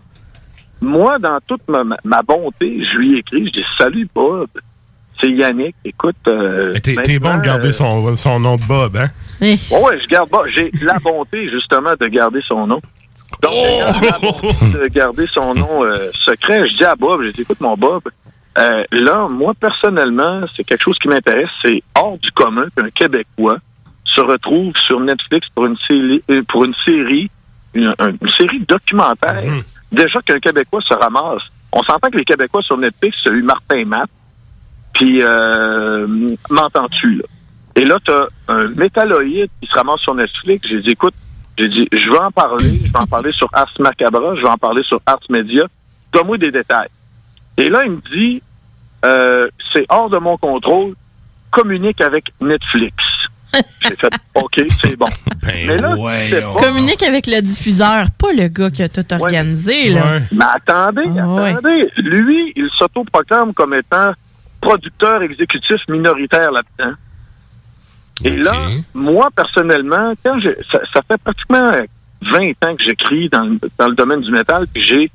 Moi, dans toute ma, ma bonté, je lui ai écrit, je dis Salut Bob. C'est Yannick. Écoute. Euh, T'es t'es bon de garder euh, son, son nom de Bob, hein? Ouais, ouais, je garde. Bon, j'ai la bonté justement de garder son nom. Donc, j'ai la bonté de garder son nom euh, secret. Je dis à Bob, je dis, écoute mon Bob, euh, là, moi personnellement, c'est quelque chose qui m'intéresse. C'est hors du commun qu'un Québécois se retrouve sur Netflix pour une série, pour une série, une, un- une série documentaire. Déjà qu'un Québécois se ramasse. On s'entend que les Québécois sur Netflix, c'est eu Martin Matt. Puis, euh, m'entends-tu, là? Et là, tu as un métalloïde qui se ramasse sur Netflix. J'ai dit, écoute, j'ai dit, je vais en parler. Je vais en parler sur Ars Macabra. Je vais en parler sur Ars Media. Donne-moi des détails. Et là, il me dit, euh, c'est hors de mon contrôle. Communique avec Netflix. J'ai fait, *laughs* OK, c'est bon. Mais là, pas- Communique avec le diffuseur, pas le gars qui a tout organisé, là. Mais attendez, Ah, attendez. Lui, il s'autoproclame comme étant producteur exécutif minoritaire là-dedans. Et là, moi, personnellement, quand j'ai, ça, ça fait pratiquement 20 ans que j'écris dans, le- dans le domaine du métal, puis j'ai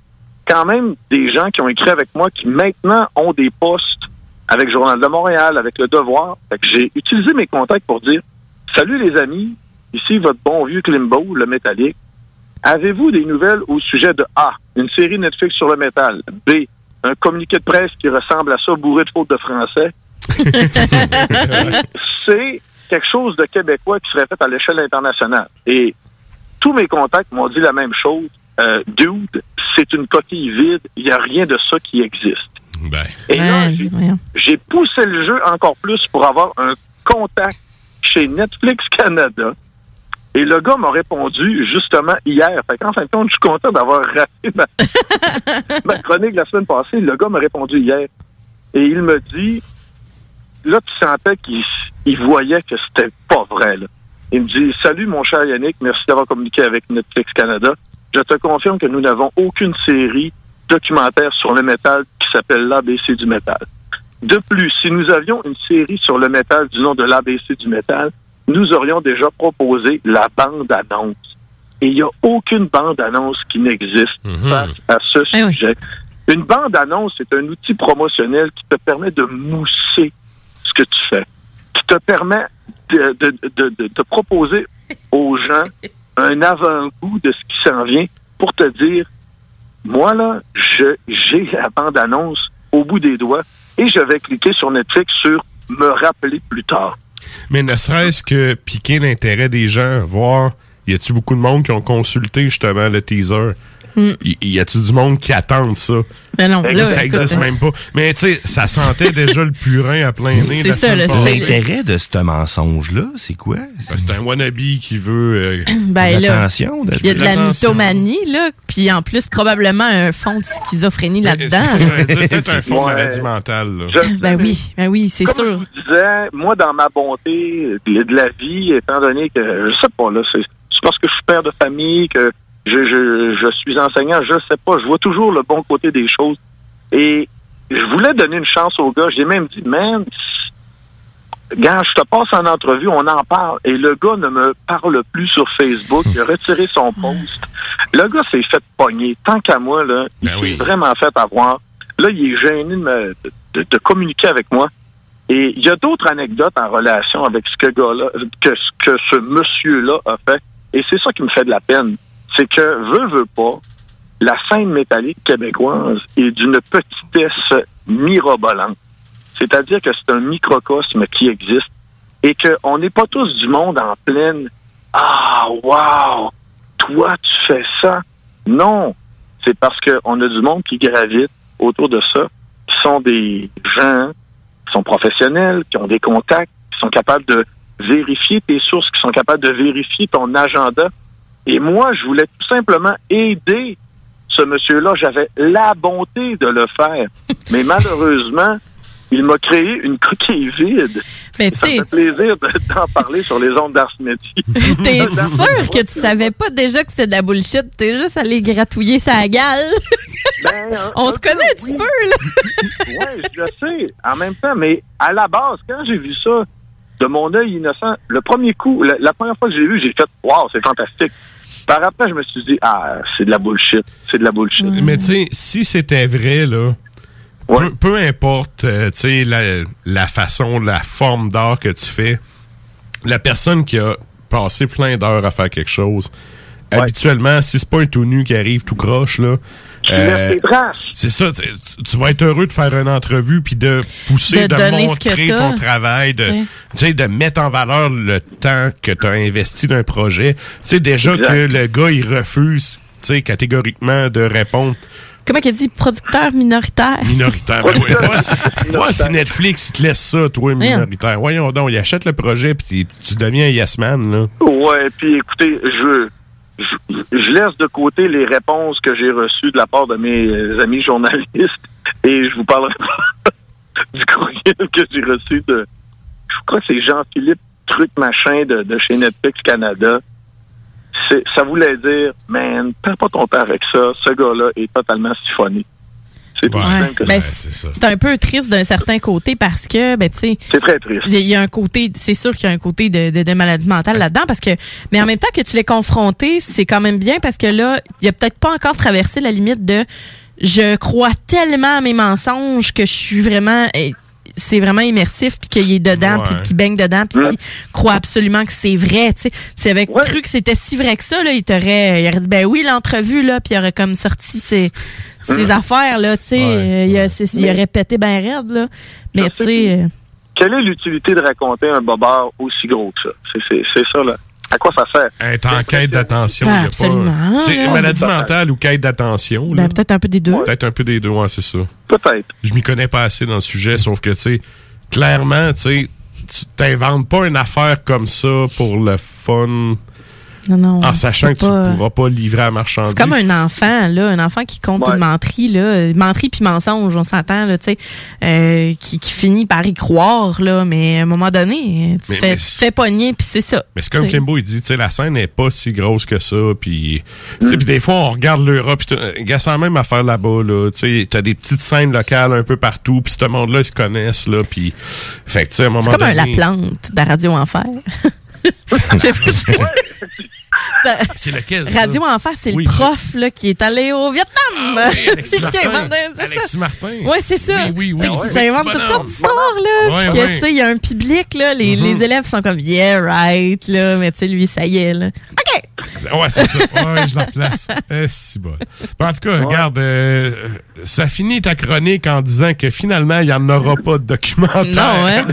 quand même des gens qui ont écrit avec moi qui maintenant ont des postes avec Journal de Montréal, avec Le Devoir. Fait que j'ai utilisé mes contacts pour dire Salut les amis, ici votre bon vieux Klimbo, le métallique. Avez-vous des nouvelles au sujet de A, une série Netflix sur le métal, B, un communiqué de presse qui ressemble à ça bourré de fautes de français, *laughs* c'est quelque chose de québécois qui serait fait à l'échelle internationale. Et tous mes contacts m'ont dit la même chose. Euh, dude, c'est une coquille vide. Il n'y a rien de ça qui existe. Et là, j'ai poussé le jeu encore plus pour avoir un contact chez Netflix Canada. Et le gars m'a répondu justement hier. Fait qu'en fin de compte, je suis content d'avoir raté ma, *laughs* ma chronique la semaine passée. Le gars m'a répondu hier. Et il me dit, là, tu sentais qu'il il voyait que c'était pas vrai. Là. Il me dit, salut mon cher Yannick, merci d'avoir communiqué avec Netflix Canada. Je te confirme que nous n'avons aucune série documentaire sur le métal qui s'appelle l'ABC du métal. De plus, si nous avions une série sur le métal du nom de l'ABC du métal, nous aurions déjà proposé la bande-annonce. Et il n'y a aucune bande-annonce qui n'existe face à ce sujet. Une bande-annonce, c'est un outil promotionnel qui te permet de mousser ce que tu fais, qui te permet de, de, de, de te proposer aux gens un avant-goût de ce qui s'en vient pour te dire, moi là, je j'ai la bande-annonce au bout des doigts et je vais cliquer sur Netflix sur me rappeler plus tard. Mais ne serait-ce que piquer l'intérêt des gens, voir, y a-tu beaucoup de monde qui ont consulté justement le teaser? Hmm. Y, y a-tu du monde qui attend ça? Ben non, là, ça existe même pas. Mais tu sais, ça sentait déjà le purin à plein nez. C'est L'intérêt de ce mensonge-là, c'est quoi? Ben, C'est un wannabe qui veut euh, *clears throat* Ben là, l'attention. il y a de la mythomanie, là, puis en plus, probablement un fond de schizophrénie là-dedans. C'est *laughs* peut-être un fond de maladie mentale. là. Ben oui, ben oui, c'est Comme sûr. je vous disais, moi, dans ma bonté de, de la vie, étant donné que, je sais pas, là, c'est c'est parce que je suis père de famille, que je, je, je suis enseignant, je sais pas, je vois toujours le bon côté des choses. Et je voulais donner une chance au gars. J'ai même dit, man, gars, je te passe en entrevue, on en parle. Et le gars ne me parle plus sur Facebook. Il a retiré son post. Le gars s'est fait pogner. Tant qu'à moi, là, il s'est vraiment fait avoir. Là, il est gêné de, me- de- de communiquer avec moi. Et il y a d'autres anecdotes en relation avec ce que gars-là, que, ce- que ce monsieur-là a fait. Et c'est ça qui me fait de la peine. C'est que, veut, veut pas, la scène métallique québécoise est d'une petitesse mirobolante. C'est-à-dire que c'est un microcosme qui existe et qu'on n'est pas tous du monde en pleine Ah, wow! Toi, tu fais ça? Non! C'est parce qu'on a du monde qui gravite autour de ça, qui sont des gens qui sont professionnels, qui ont des contacts, qui sont capables de vérifier tes sources, qui sont capables de vérifier ton agenda Et moi, je voulais tout simplement aider ce monsieur-là. J'avais la bonté de le faire. *laughs* Mais malheureusement, il m'a créé une coquille vide. Mais ça me fait plaisir de- d'en parler sur les ondes d'Ars Medi. *laughs* T'es *laughs* sûr que tu savais pas déjà que c'était de la bullshit? T'es juste allé gratouiller sa gale? Ben, On te connaît un petit peu, là. Oui, je le sais. En même temps, mais à la base, quand j'ai vu ça de mon œil innocent, le premier coup, la, la première fois que j'ai vu, j'ai fait Waouh, c'est fantastique. Par après, je me suis dit Ah, c'est de la bullshit. C'est de la bullshit. Mais tu sais, si c'était vrai, là, peu, peu importe, euh, tu sais, la, la façon, la forme d'art que tu fais, la personne qui a passé plein d'heures à faire quelque chose, habituellement, si c'est pas un tout nu qui arrive tout croche, là, euh, c'est ça, tu, vas être heureux de faire une entrevue puis de pousser, De montrer ton travail, de, Ouais. tu sais, de mettre en valeur le temps que tu as investi d'un projet. Tu sais, déjà Exact. que le gars, il refuse, tu sais, catégoriquement de répondre Comment qu'elle dit? Producteur minoritaire. minoritaire. Ben ouais, vois si- si Netflix il te laisse ça, toi, minoritaire. Voyons donc, il achète le projet puis tu deviens un yes man, là. Ouais, puis écoutez, je, je, laisse de côté les réponses que j'ai reçues de la part de mes amis journalistes et je vous parlerai *laughs* du courriel que j'ai reçu de, je crois que c'est Jean-Philippe Truc Machin de, chez Netflix Canada. Ça voulait dire, man, perds pas ton temps avec ça, ce gars-là est totalement siphonné. C'est Ben, c'est un peu triste d'un certain côté parce que, ben, tu sais. C'est très triste. Il y a- il y a un côté, c'est sûr qu'il y a un côté de, de, de maladie mentale là-dedans parce que, mais en même temps que tu l'es confronté, c'est quand même bien parce que là, il a peut-être pas encore traversé la limite de je crois tellement à mes mensonges que je suis vraiment, eh, c'est vraiment immersif puis qu'il est dedans Ouais. puis qu'il baigne dedans puis qu'il croit absolument que c'est vrai, tu sais. S'il avait cru que c'était si vrai que ça, là, il t'aurait, il aurait dit ben oui, l'entrevue, là, puis il aurait comme sorti ses, ses Mm. affaires, là, tu sais. euh, il, a- c'est- il aurait pété ben raide, là. Mais tu sais, euh, Quelle est l'utilité de raconter un bobard aussi gros que ça? C'est- C'est c'est ça, là. À quoi ça sert? Être en quête d'attention. Ben, il y a absolument, pas- C'est maladie mentale ou quête d'attention. ben, peut-être un peu des deux. Peut-être un peu des deux, ouais, c'est ça. Peut-être. Je m'y connais pas assez dans le sujet, sauf que, tu sais, clairement, tu sais, tu t'inventes pas une affaire comme ça pour le fun, Non, non. en sachant que pas- tu pourras pas livrer à marchandise. C'est comme un enfant, là, un enfant qui compte Ouais. une menterie, là, menterie puis mensonge, on s'entend, là, tu sais, euh, qui, qui finit par y croire, là, mais à un moment donné, tu Mais- te fais, fais pogner puis c'est ça. Mais c'est comme. Kimbo, il dit, tu sais, la scène n'est pas si grosse que ça, puis tu sais, puis des fois, on regarde l'Europe, puis il y a ça même affaire là-bas, là, tu sais, t'as des petites scènes locales un peu partout, puis ce monde-là, ils se connaissent, là, puis fait que, tu sais, à un moment C'est comme un donné... La Plante de la Radio Enfer. *laughs* *laughs* *laughs* C'est lequel, ça? Radio Enfer, c'est Oui, le prof là, qui est allé au Vietnam. Ah oui, Alexis *laughs* Martin. invente- c'est Alexis ça. Martin. Oui, c'est ça. Oui, Oui, s'invente petit toutes sortes d'histoires, là. Puis que, tu il y a un public, là. Les, Mhm. les élèves sont comme, yeah, right, là. Mais, tu sais, lui, ça y est, là. OK. Ouais, c'est ça. Ouais, je la place. Eh, si bon. Bon, en tout cas, regarde, euh, ça finit ta chronique en disant que finalement, il n'y en aura pas de documentaire. Non, hein?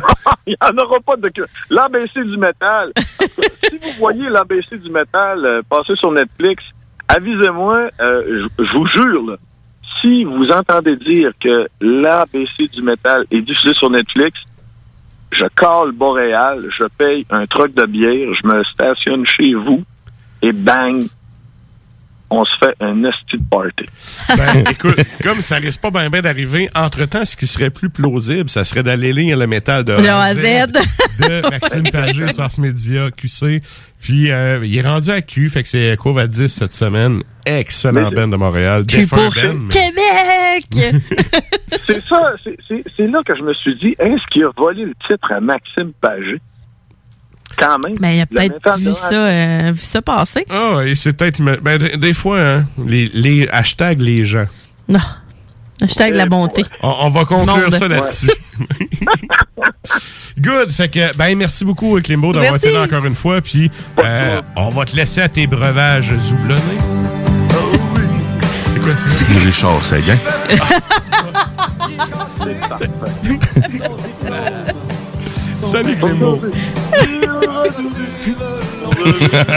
Il n'y en aura pas de... L'ABC du métal. *laughs* si vous voyez l'ABC du métal euh, passer sur Netflix, avisez-moi, euh, je vous jure, là, si vous entendez dire que l'ABC du métal est diffusé sur Netflix, je cale Boréal, je paye un truc de bière, je me stationne chez vous et bang, on se fait un esti de party. Ben, écoute, comme ça risque pas bien d'arriver, entre-temps, ce qui serait plus plausible, ça serait d'aller lire le métal de, A Z. de Maxime Pagé, *laughs* Source Media, QC. Puis, euh, il est rendu à Q, fait que c'est quoi va 10 cette semaine. Excellent Mais- Ben de Montréal. Q pour Ben, mais- Québec! *laughs* C'est ça, c'est là que je me suis dit, est-ce qu'il a volé le titre à Maxime Pagé? Quand même. Ben, il a peut-être vu euh, vu ça passer. Ah, et c'est peut-être. Ben, des- des fois, hein, les, les hashtags les gens. Non. Hashtag la bonté. On, on va conclure ça là-dessus. *laughs* Good. Fait que, ben, merci beaucoup, Climbo, d'avoir été là encore une fois. Puis, euh, on va te laisser à tes breuvages zoublonnés. C'est quoi ça? Richard Seguin. Salut, Climbo. *laughs*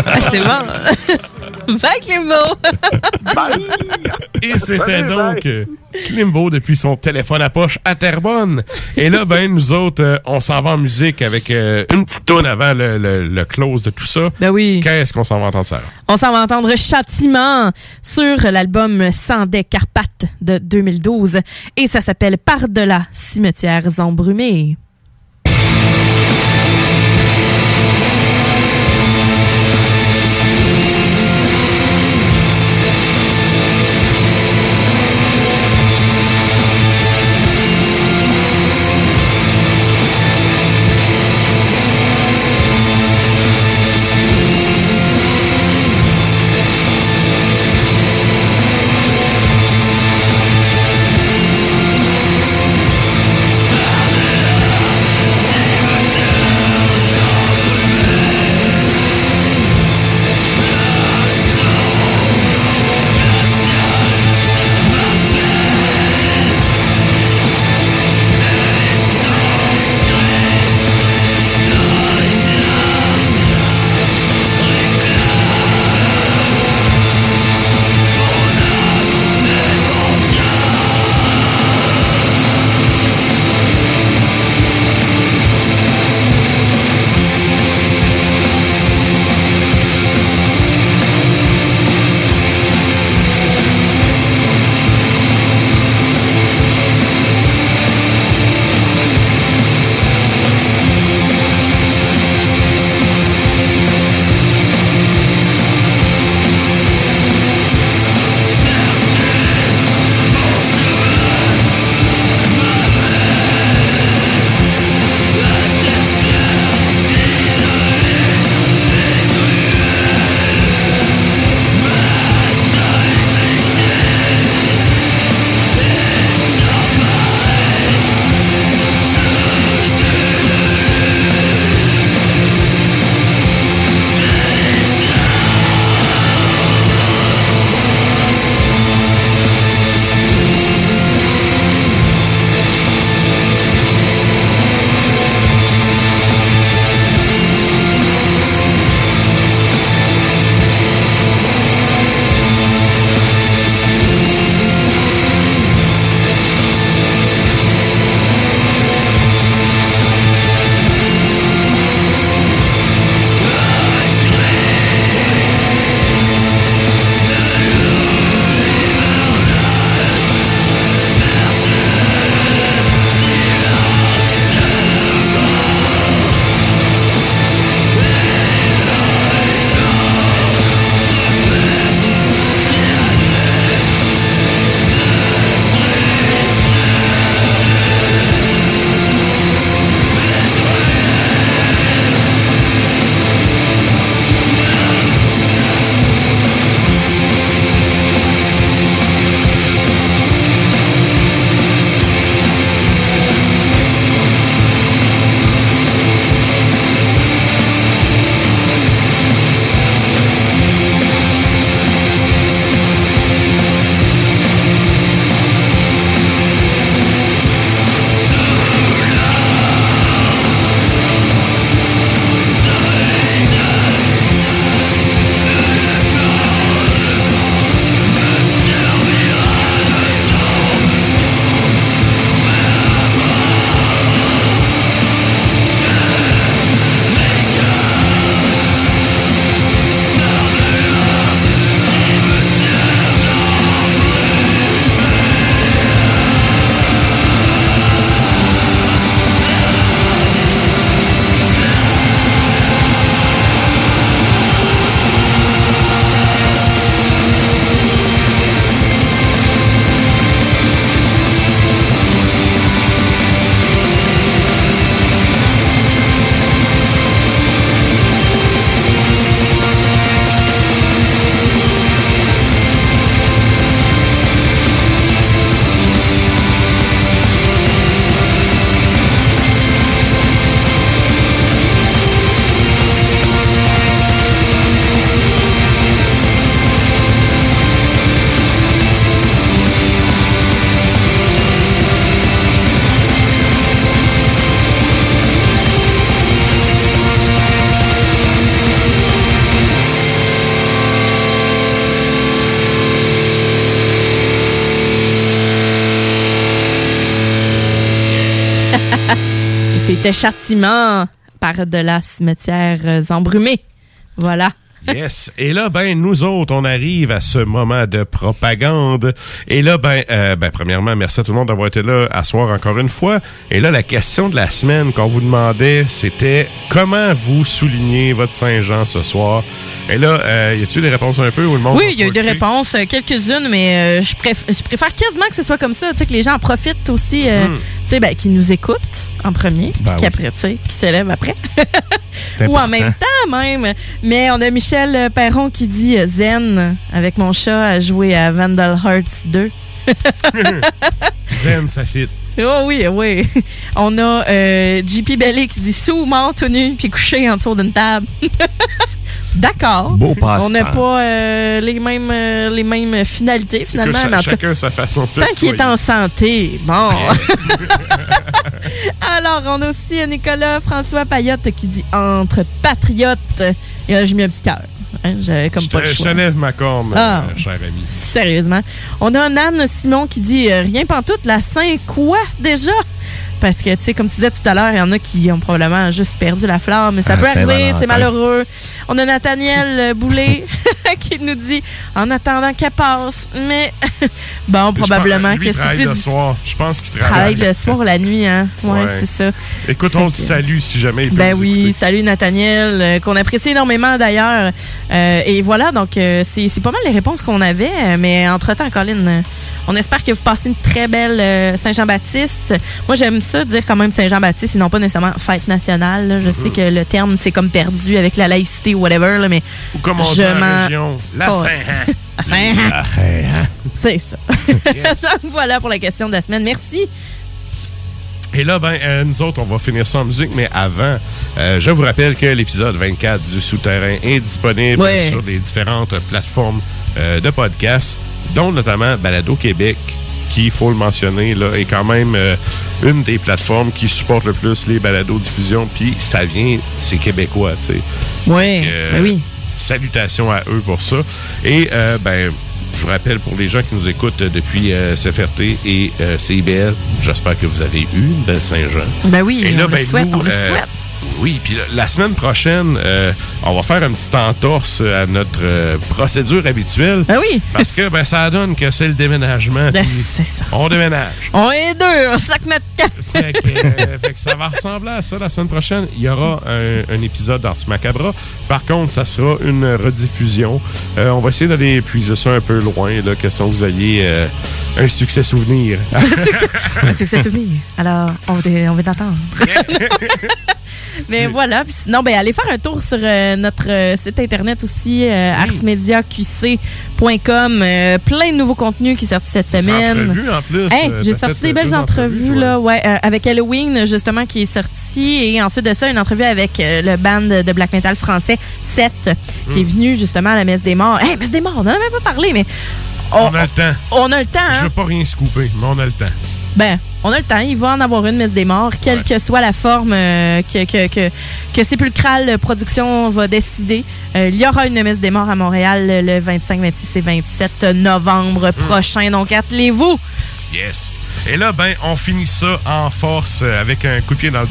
Ah, c'est bon. *laughs* Bye, Climbo! *laughs* Et c'était Salut, donc euh, Klimbo depuis son téléphone à poche à Terrebonne. Et là, ben, nous autres, euh, on s'en va en musique avec euh, une petite tonne avant le, le- le close de tout ça. Ben oui. Qu'est-ce qu'on s'en va entendre, ça? On s'en va entendre Châtiment sur l'album Sandais Carpates de 2012 et ça s'appelle Par-delà cimetières embrumés. C'était Châtiment par de la cimetière euh, embrumée. Voilà. Yes. Et là, ben, nous autres, on arrive à ce moment de propagande. Et là, ben, euh, ben, premièrement, merci à tout le monde d'avoir été là à soir encore une fois. Et là, la question de la semaine qu'on vous demandait, c'était comment vous soulignez votre Saint-Jean ce soir? Et là, euh, y a-tu des réponses un peu ou le monde? Oui, il y a eu des réponses, quelques-unes, mais euh, je, préf- je préfère quasiment que ce soit comme ça, tu sais, que les gens en profitent aussi, euh, Mhm. Tu sais, ben, qui nous écoutent en premier, Ben puis qu'après, tu sais, qui s'élèvent après. Ou en même temps, même. Mais on a Michel Perron qui dit euh, Zen, avec mon chat, à jouer à Vandal Hearts 2. *laughs* Zen, ça fit. Oh oui, oui. On a euh, JP Bellé qui dit sous, mort, tout nu, puis couché en dessous d'une table. *laughs* D'accord. Beau. On n'a pas euh, les, mêmes, euh, les mêmes finalités, finalement. Cha- tout cas, chacun sa façon de Tant qu'il est en santé, bon. *laughs* Alors, on a aussi Nicolas François Payotte qui dit entre patriotes. Et là, j'ai mis un petit cœur. Hein, J'avais comme Je pas le choix. te lève ma corne, Ah. euh, cher ami. Sérieusement. On a Nan Simon qui dit rien pantoute, la Saint quoi déjà? Parce que, tu sais, comme tu disais tout à l'heure, il y en a qui ont probablement juste perdu la flamme, mais ça Ah, peut arriver, c'est malheureux. On a Nathaniel euh, Boulet *laughs* qui nous dit en attendant qu'elle passe, mais *laughs* bon, probablement pense- lui, que c'est plus le soir. Je pense qu'il travaille travaille. le soir ou la nuit, hein? Ouais, Ouais. c'est ça. Écoute, on le salue si jamais il peut Ben oui, salut Nathaniel, euh, qu'on apprécie énormément d'ailleurs. Euh, et voilà, donc euh, c'est pas mal les réponses qu'on avait, mais entre-temps, Colin, on espère que vous passez une très belle euh, Saint-Jean-Baptiste. Moi, j'aime ça dire quand même Saint-Jean-Baptiste et non pas nécessairement fête nationale. là. Je sais que le terme, c'est comme perdu avec la laïcité ou whatever, là, mais Ou comme on je dit en m'en- région, la Oh. Saint-Han. *laughs* La Saint-Han. La Saint-Han. C'est ça. *laughs* *laughs* Donc voilà pour la question de la semaine. Merci. Et là, ben, euh, nous autres, on va finir sans musique, mais avant, euh, je vous rappelle que l'épisode 24 du Souterrain est disponible Ouais. sur les différentes plateformes euh, de podcasts, dont notamment Balado Québec, qui, il faut le mentionner, là, est quand même euh, une des plateformes qui supporte le plus les balados diffusion, puis ça vient, c'est québécois, tu sais. Oui, Euh, ben oui. Salutations à eux pour ça. Et euh, ben, je vous rappelle pour les gens qui nous écoutent depuis euh, CFRT et euh, CIBL, j'espère que vous avez eu une belle Saint-Jean. Ben oui, Et là, on le ben, souhaite, nous, on le euh, souhaite. Oui, puis la- semaine prochaine, euh, on va faire un petit entorse à notre euh, procédure habituelle. Ben oui. *laughs* Parce que ben, ça donne que c'est le déménagement. Ben, c'est ça. On déménage. On est deux, on sac notre camp. Fait que, euh, fait que ça va ressembler à ça la semaine prochaine. Il y aura un, un épisode dans ce Macabra. Par contre, ça sera une rediffusion. On va essayer d'aller puiser ça un peu loin, là, que si vous ayez un succès souvenir. *laughs* Un succès souvenir. Alors, on va, on va t'attendre. *laughs* *laughs* Mais voilà. Puis sinon, ben, allez faire un tour sur euh, notre euh, site internet aussi, euh, arsmediaqc.com. Euh, plein de nouveaux contenus qui sortent cette semaine. entrevues, en plus. Hey, J'ai sorti des belles entrevues, entrevues, là, ouais, avec Halloween, justement, qui est sorti. Et ensuite de ça, une entrevue avec le band de black metal français, Seth, qui est Hmm. venu justement à la Messe des Morts. Hey, Messe des Morts, on en a même pas parlé, mais On a le temps. on a le temps, Je hein? veux pas rien scooper, mais on a le temps. Ben, on a le temps. Il va en avoir une messe des morts, quelle que soit la forme euh, que, que, que, que Sépulcral Production va décider. Euh, il y aura une messe des morts à Montréal le 25, 26 et 27 novembre prochain. Donc, attelez-vous. Yes. Et là, ben, on finit ça en force euh, avec un coup de pied dans le.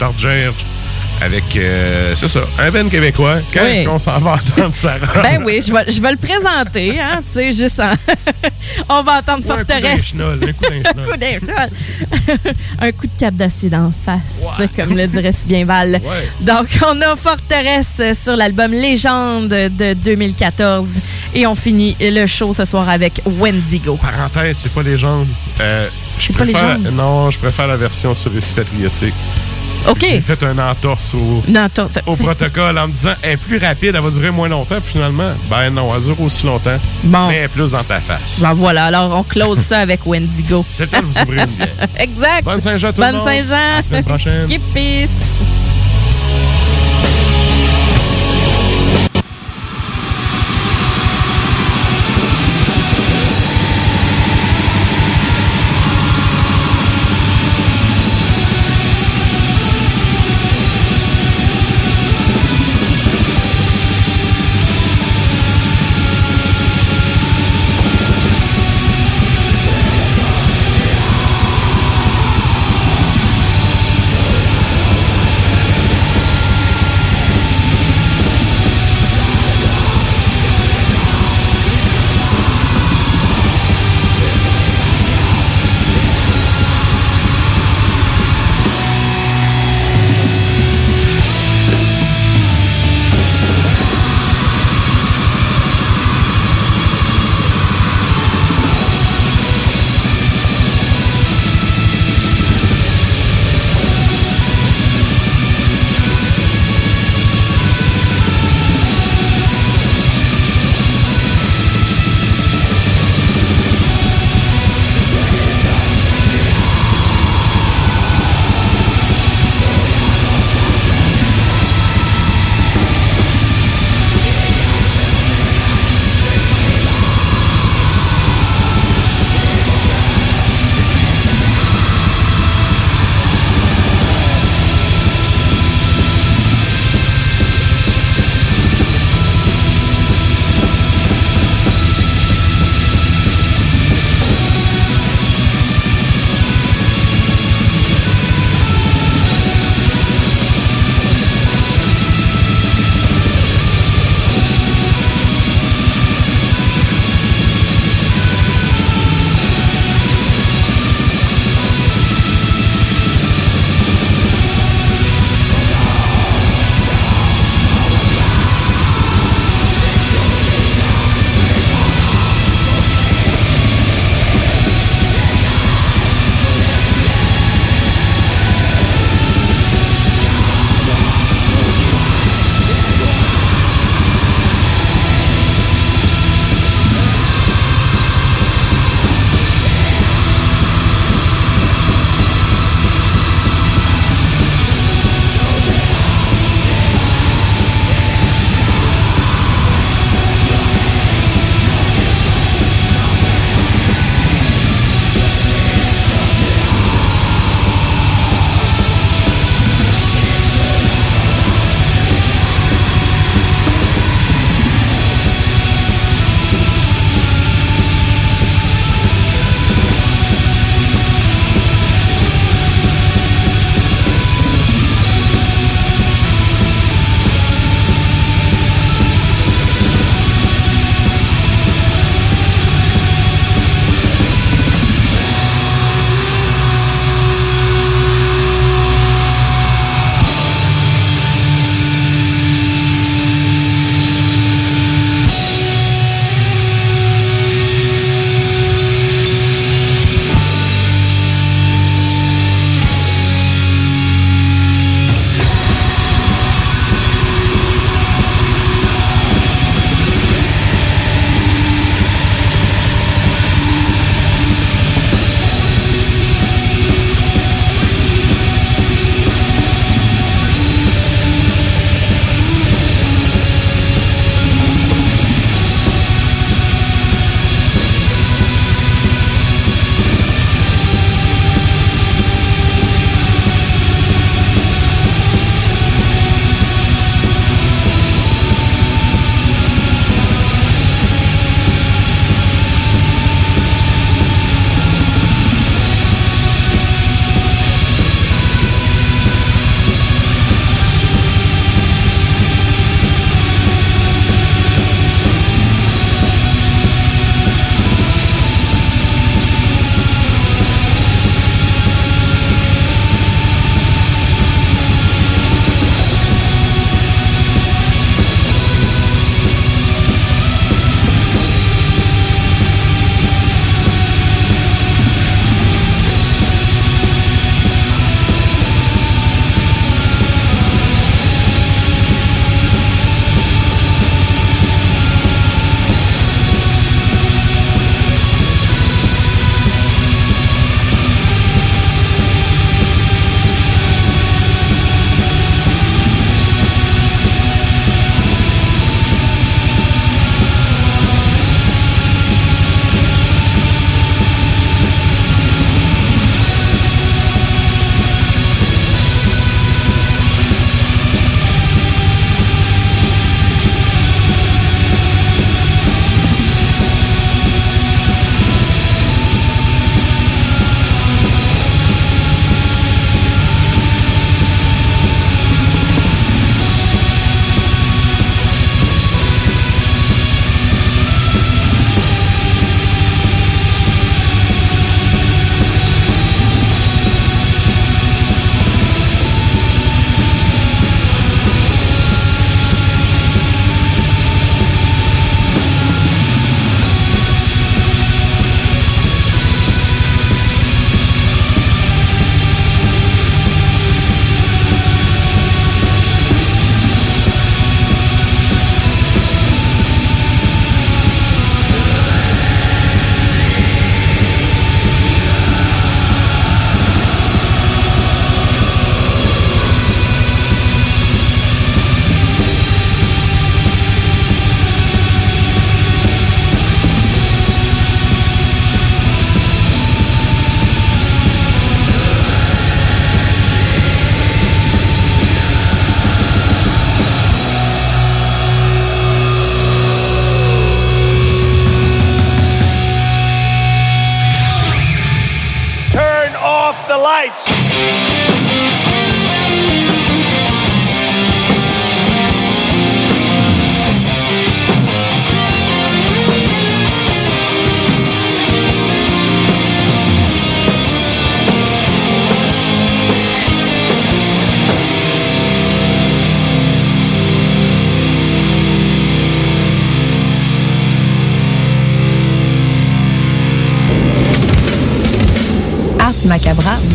Avec, euh, c'est ça, un Ben québécois. Quand Oui. est-ce qu'on s'en va entendre Sarah? Ben oui, je vais, je vais le présenter, hein, tu sais, juste en... *laughs* On va entendre Ouais, Forteresse. un coup d'un un coup d'un *laughs* chenol. un coup de cap d'acier d'en face, comme le dirait si bien Val. Donc, on a Forteresse sur l'album Légende de 2014 et on finit le show ce soir avec Wendigo. Parenthèse, c'est pas légende. Euh, je C'est pas préfère- légende? Non, je préfère la version sur récit patriotique. OK. J'ai fait un entorse au, protocole en me disant elle est plus rapide, elle va durer moins longtemps. Puis finalement, ben non, elle dure aussi longtemps. Bon. Mais elle est plus dans ta face. Ben voilà, alors on close ça avec Wendigo. C'est à vous ouvrir une bière. *laughs* exact. Bonne Saint-Jean tout le Bonne monde. Saint-Jean. À la semaine prochaine. Keep peace.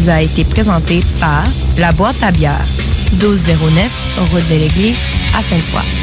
A été présenté par La Boîte à bière, 1209, route de l'église, à Sainte-Foy.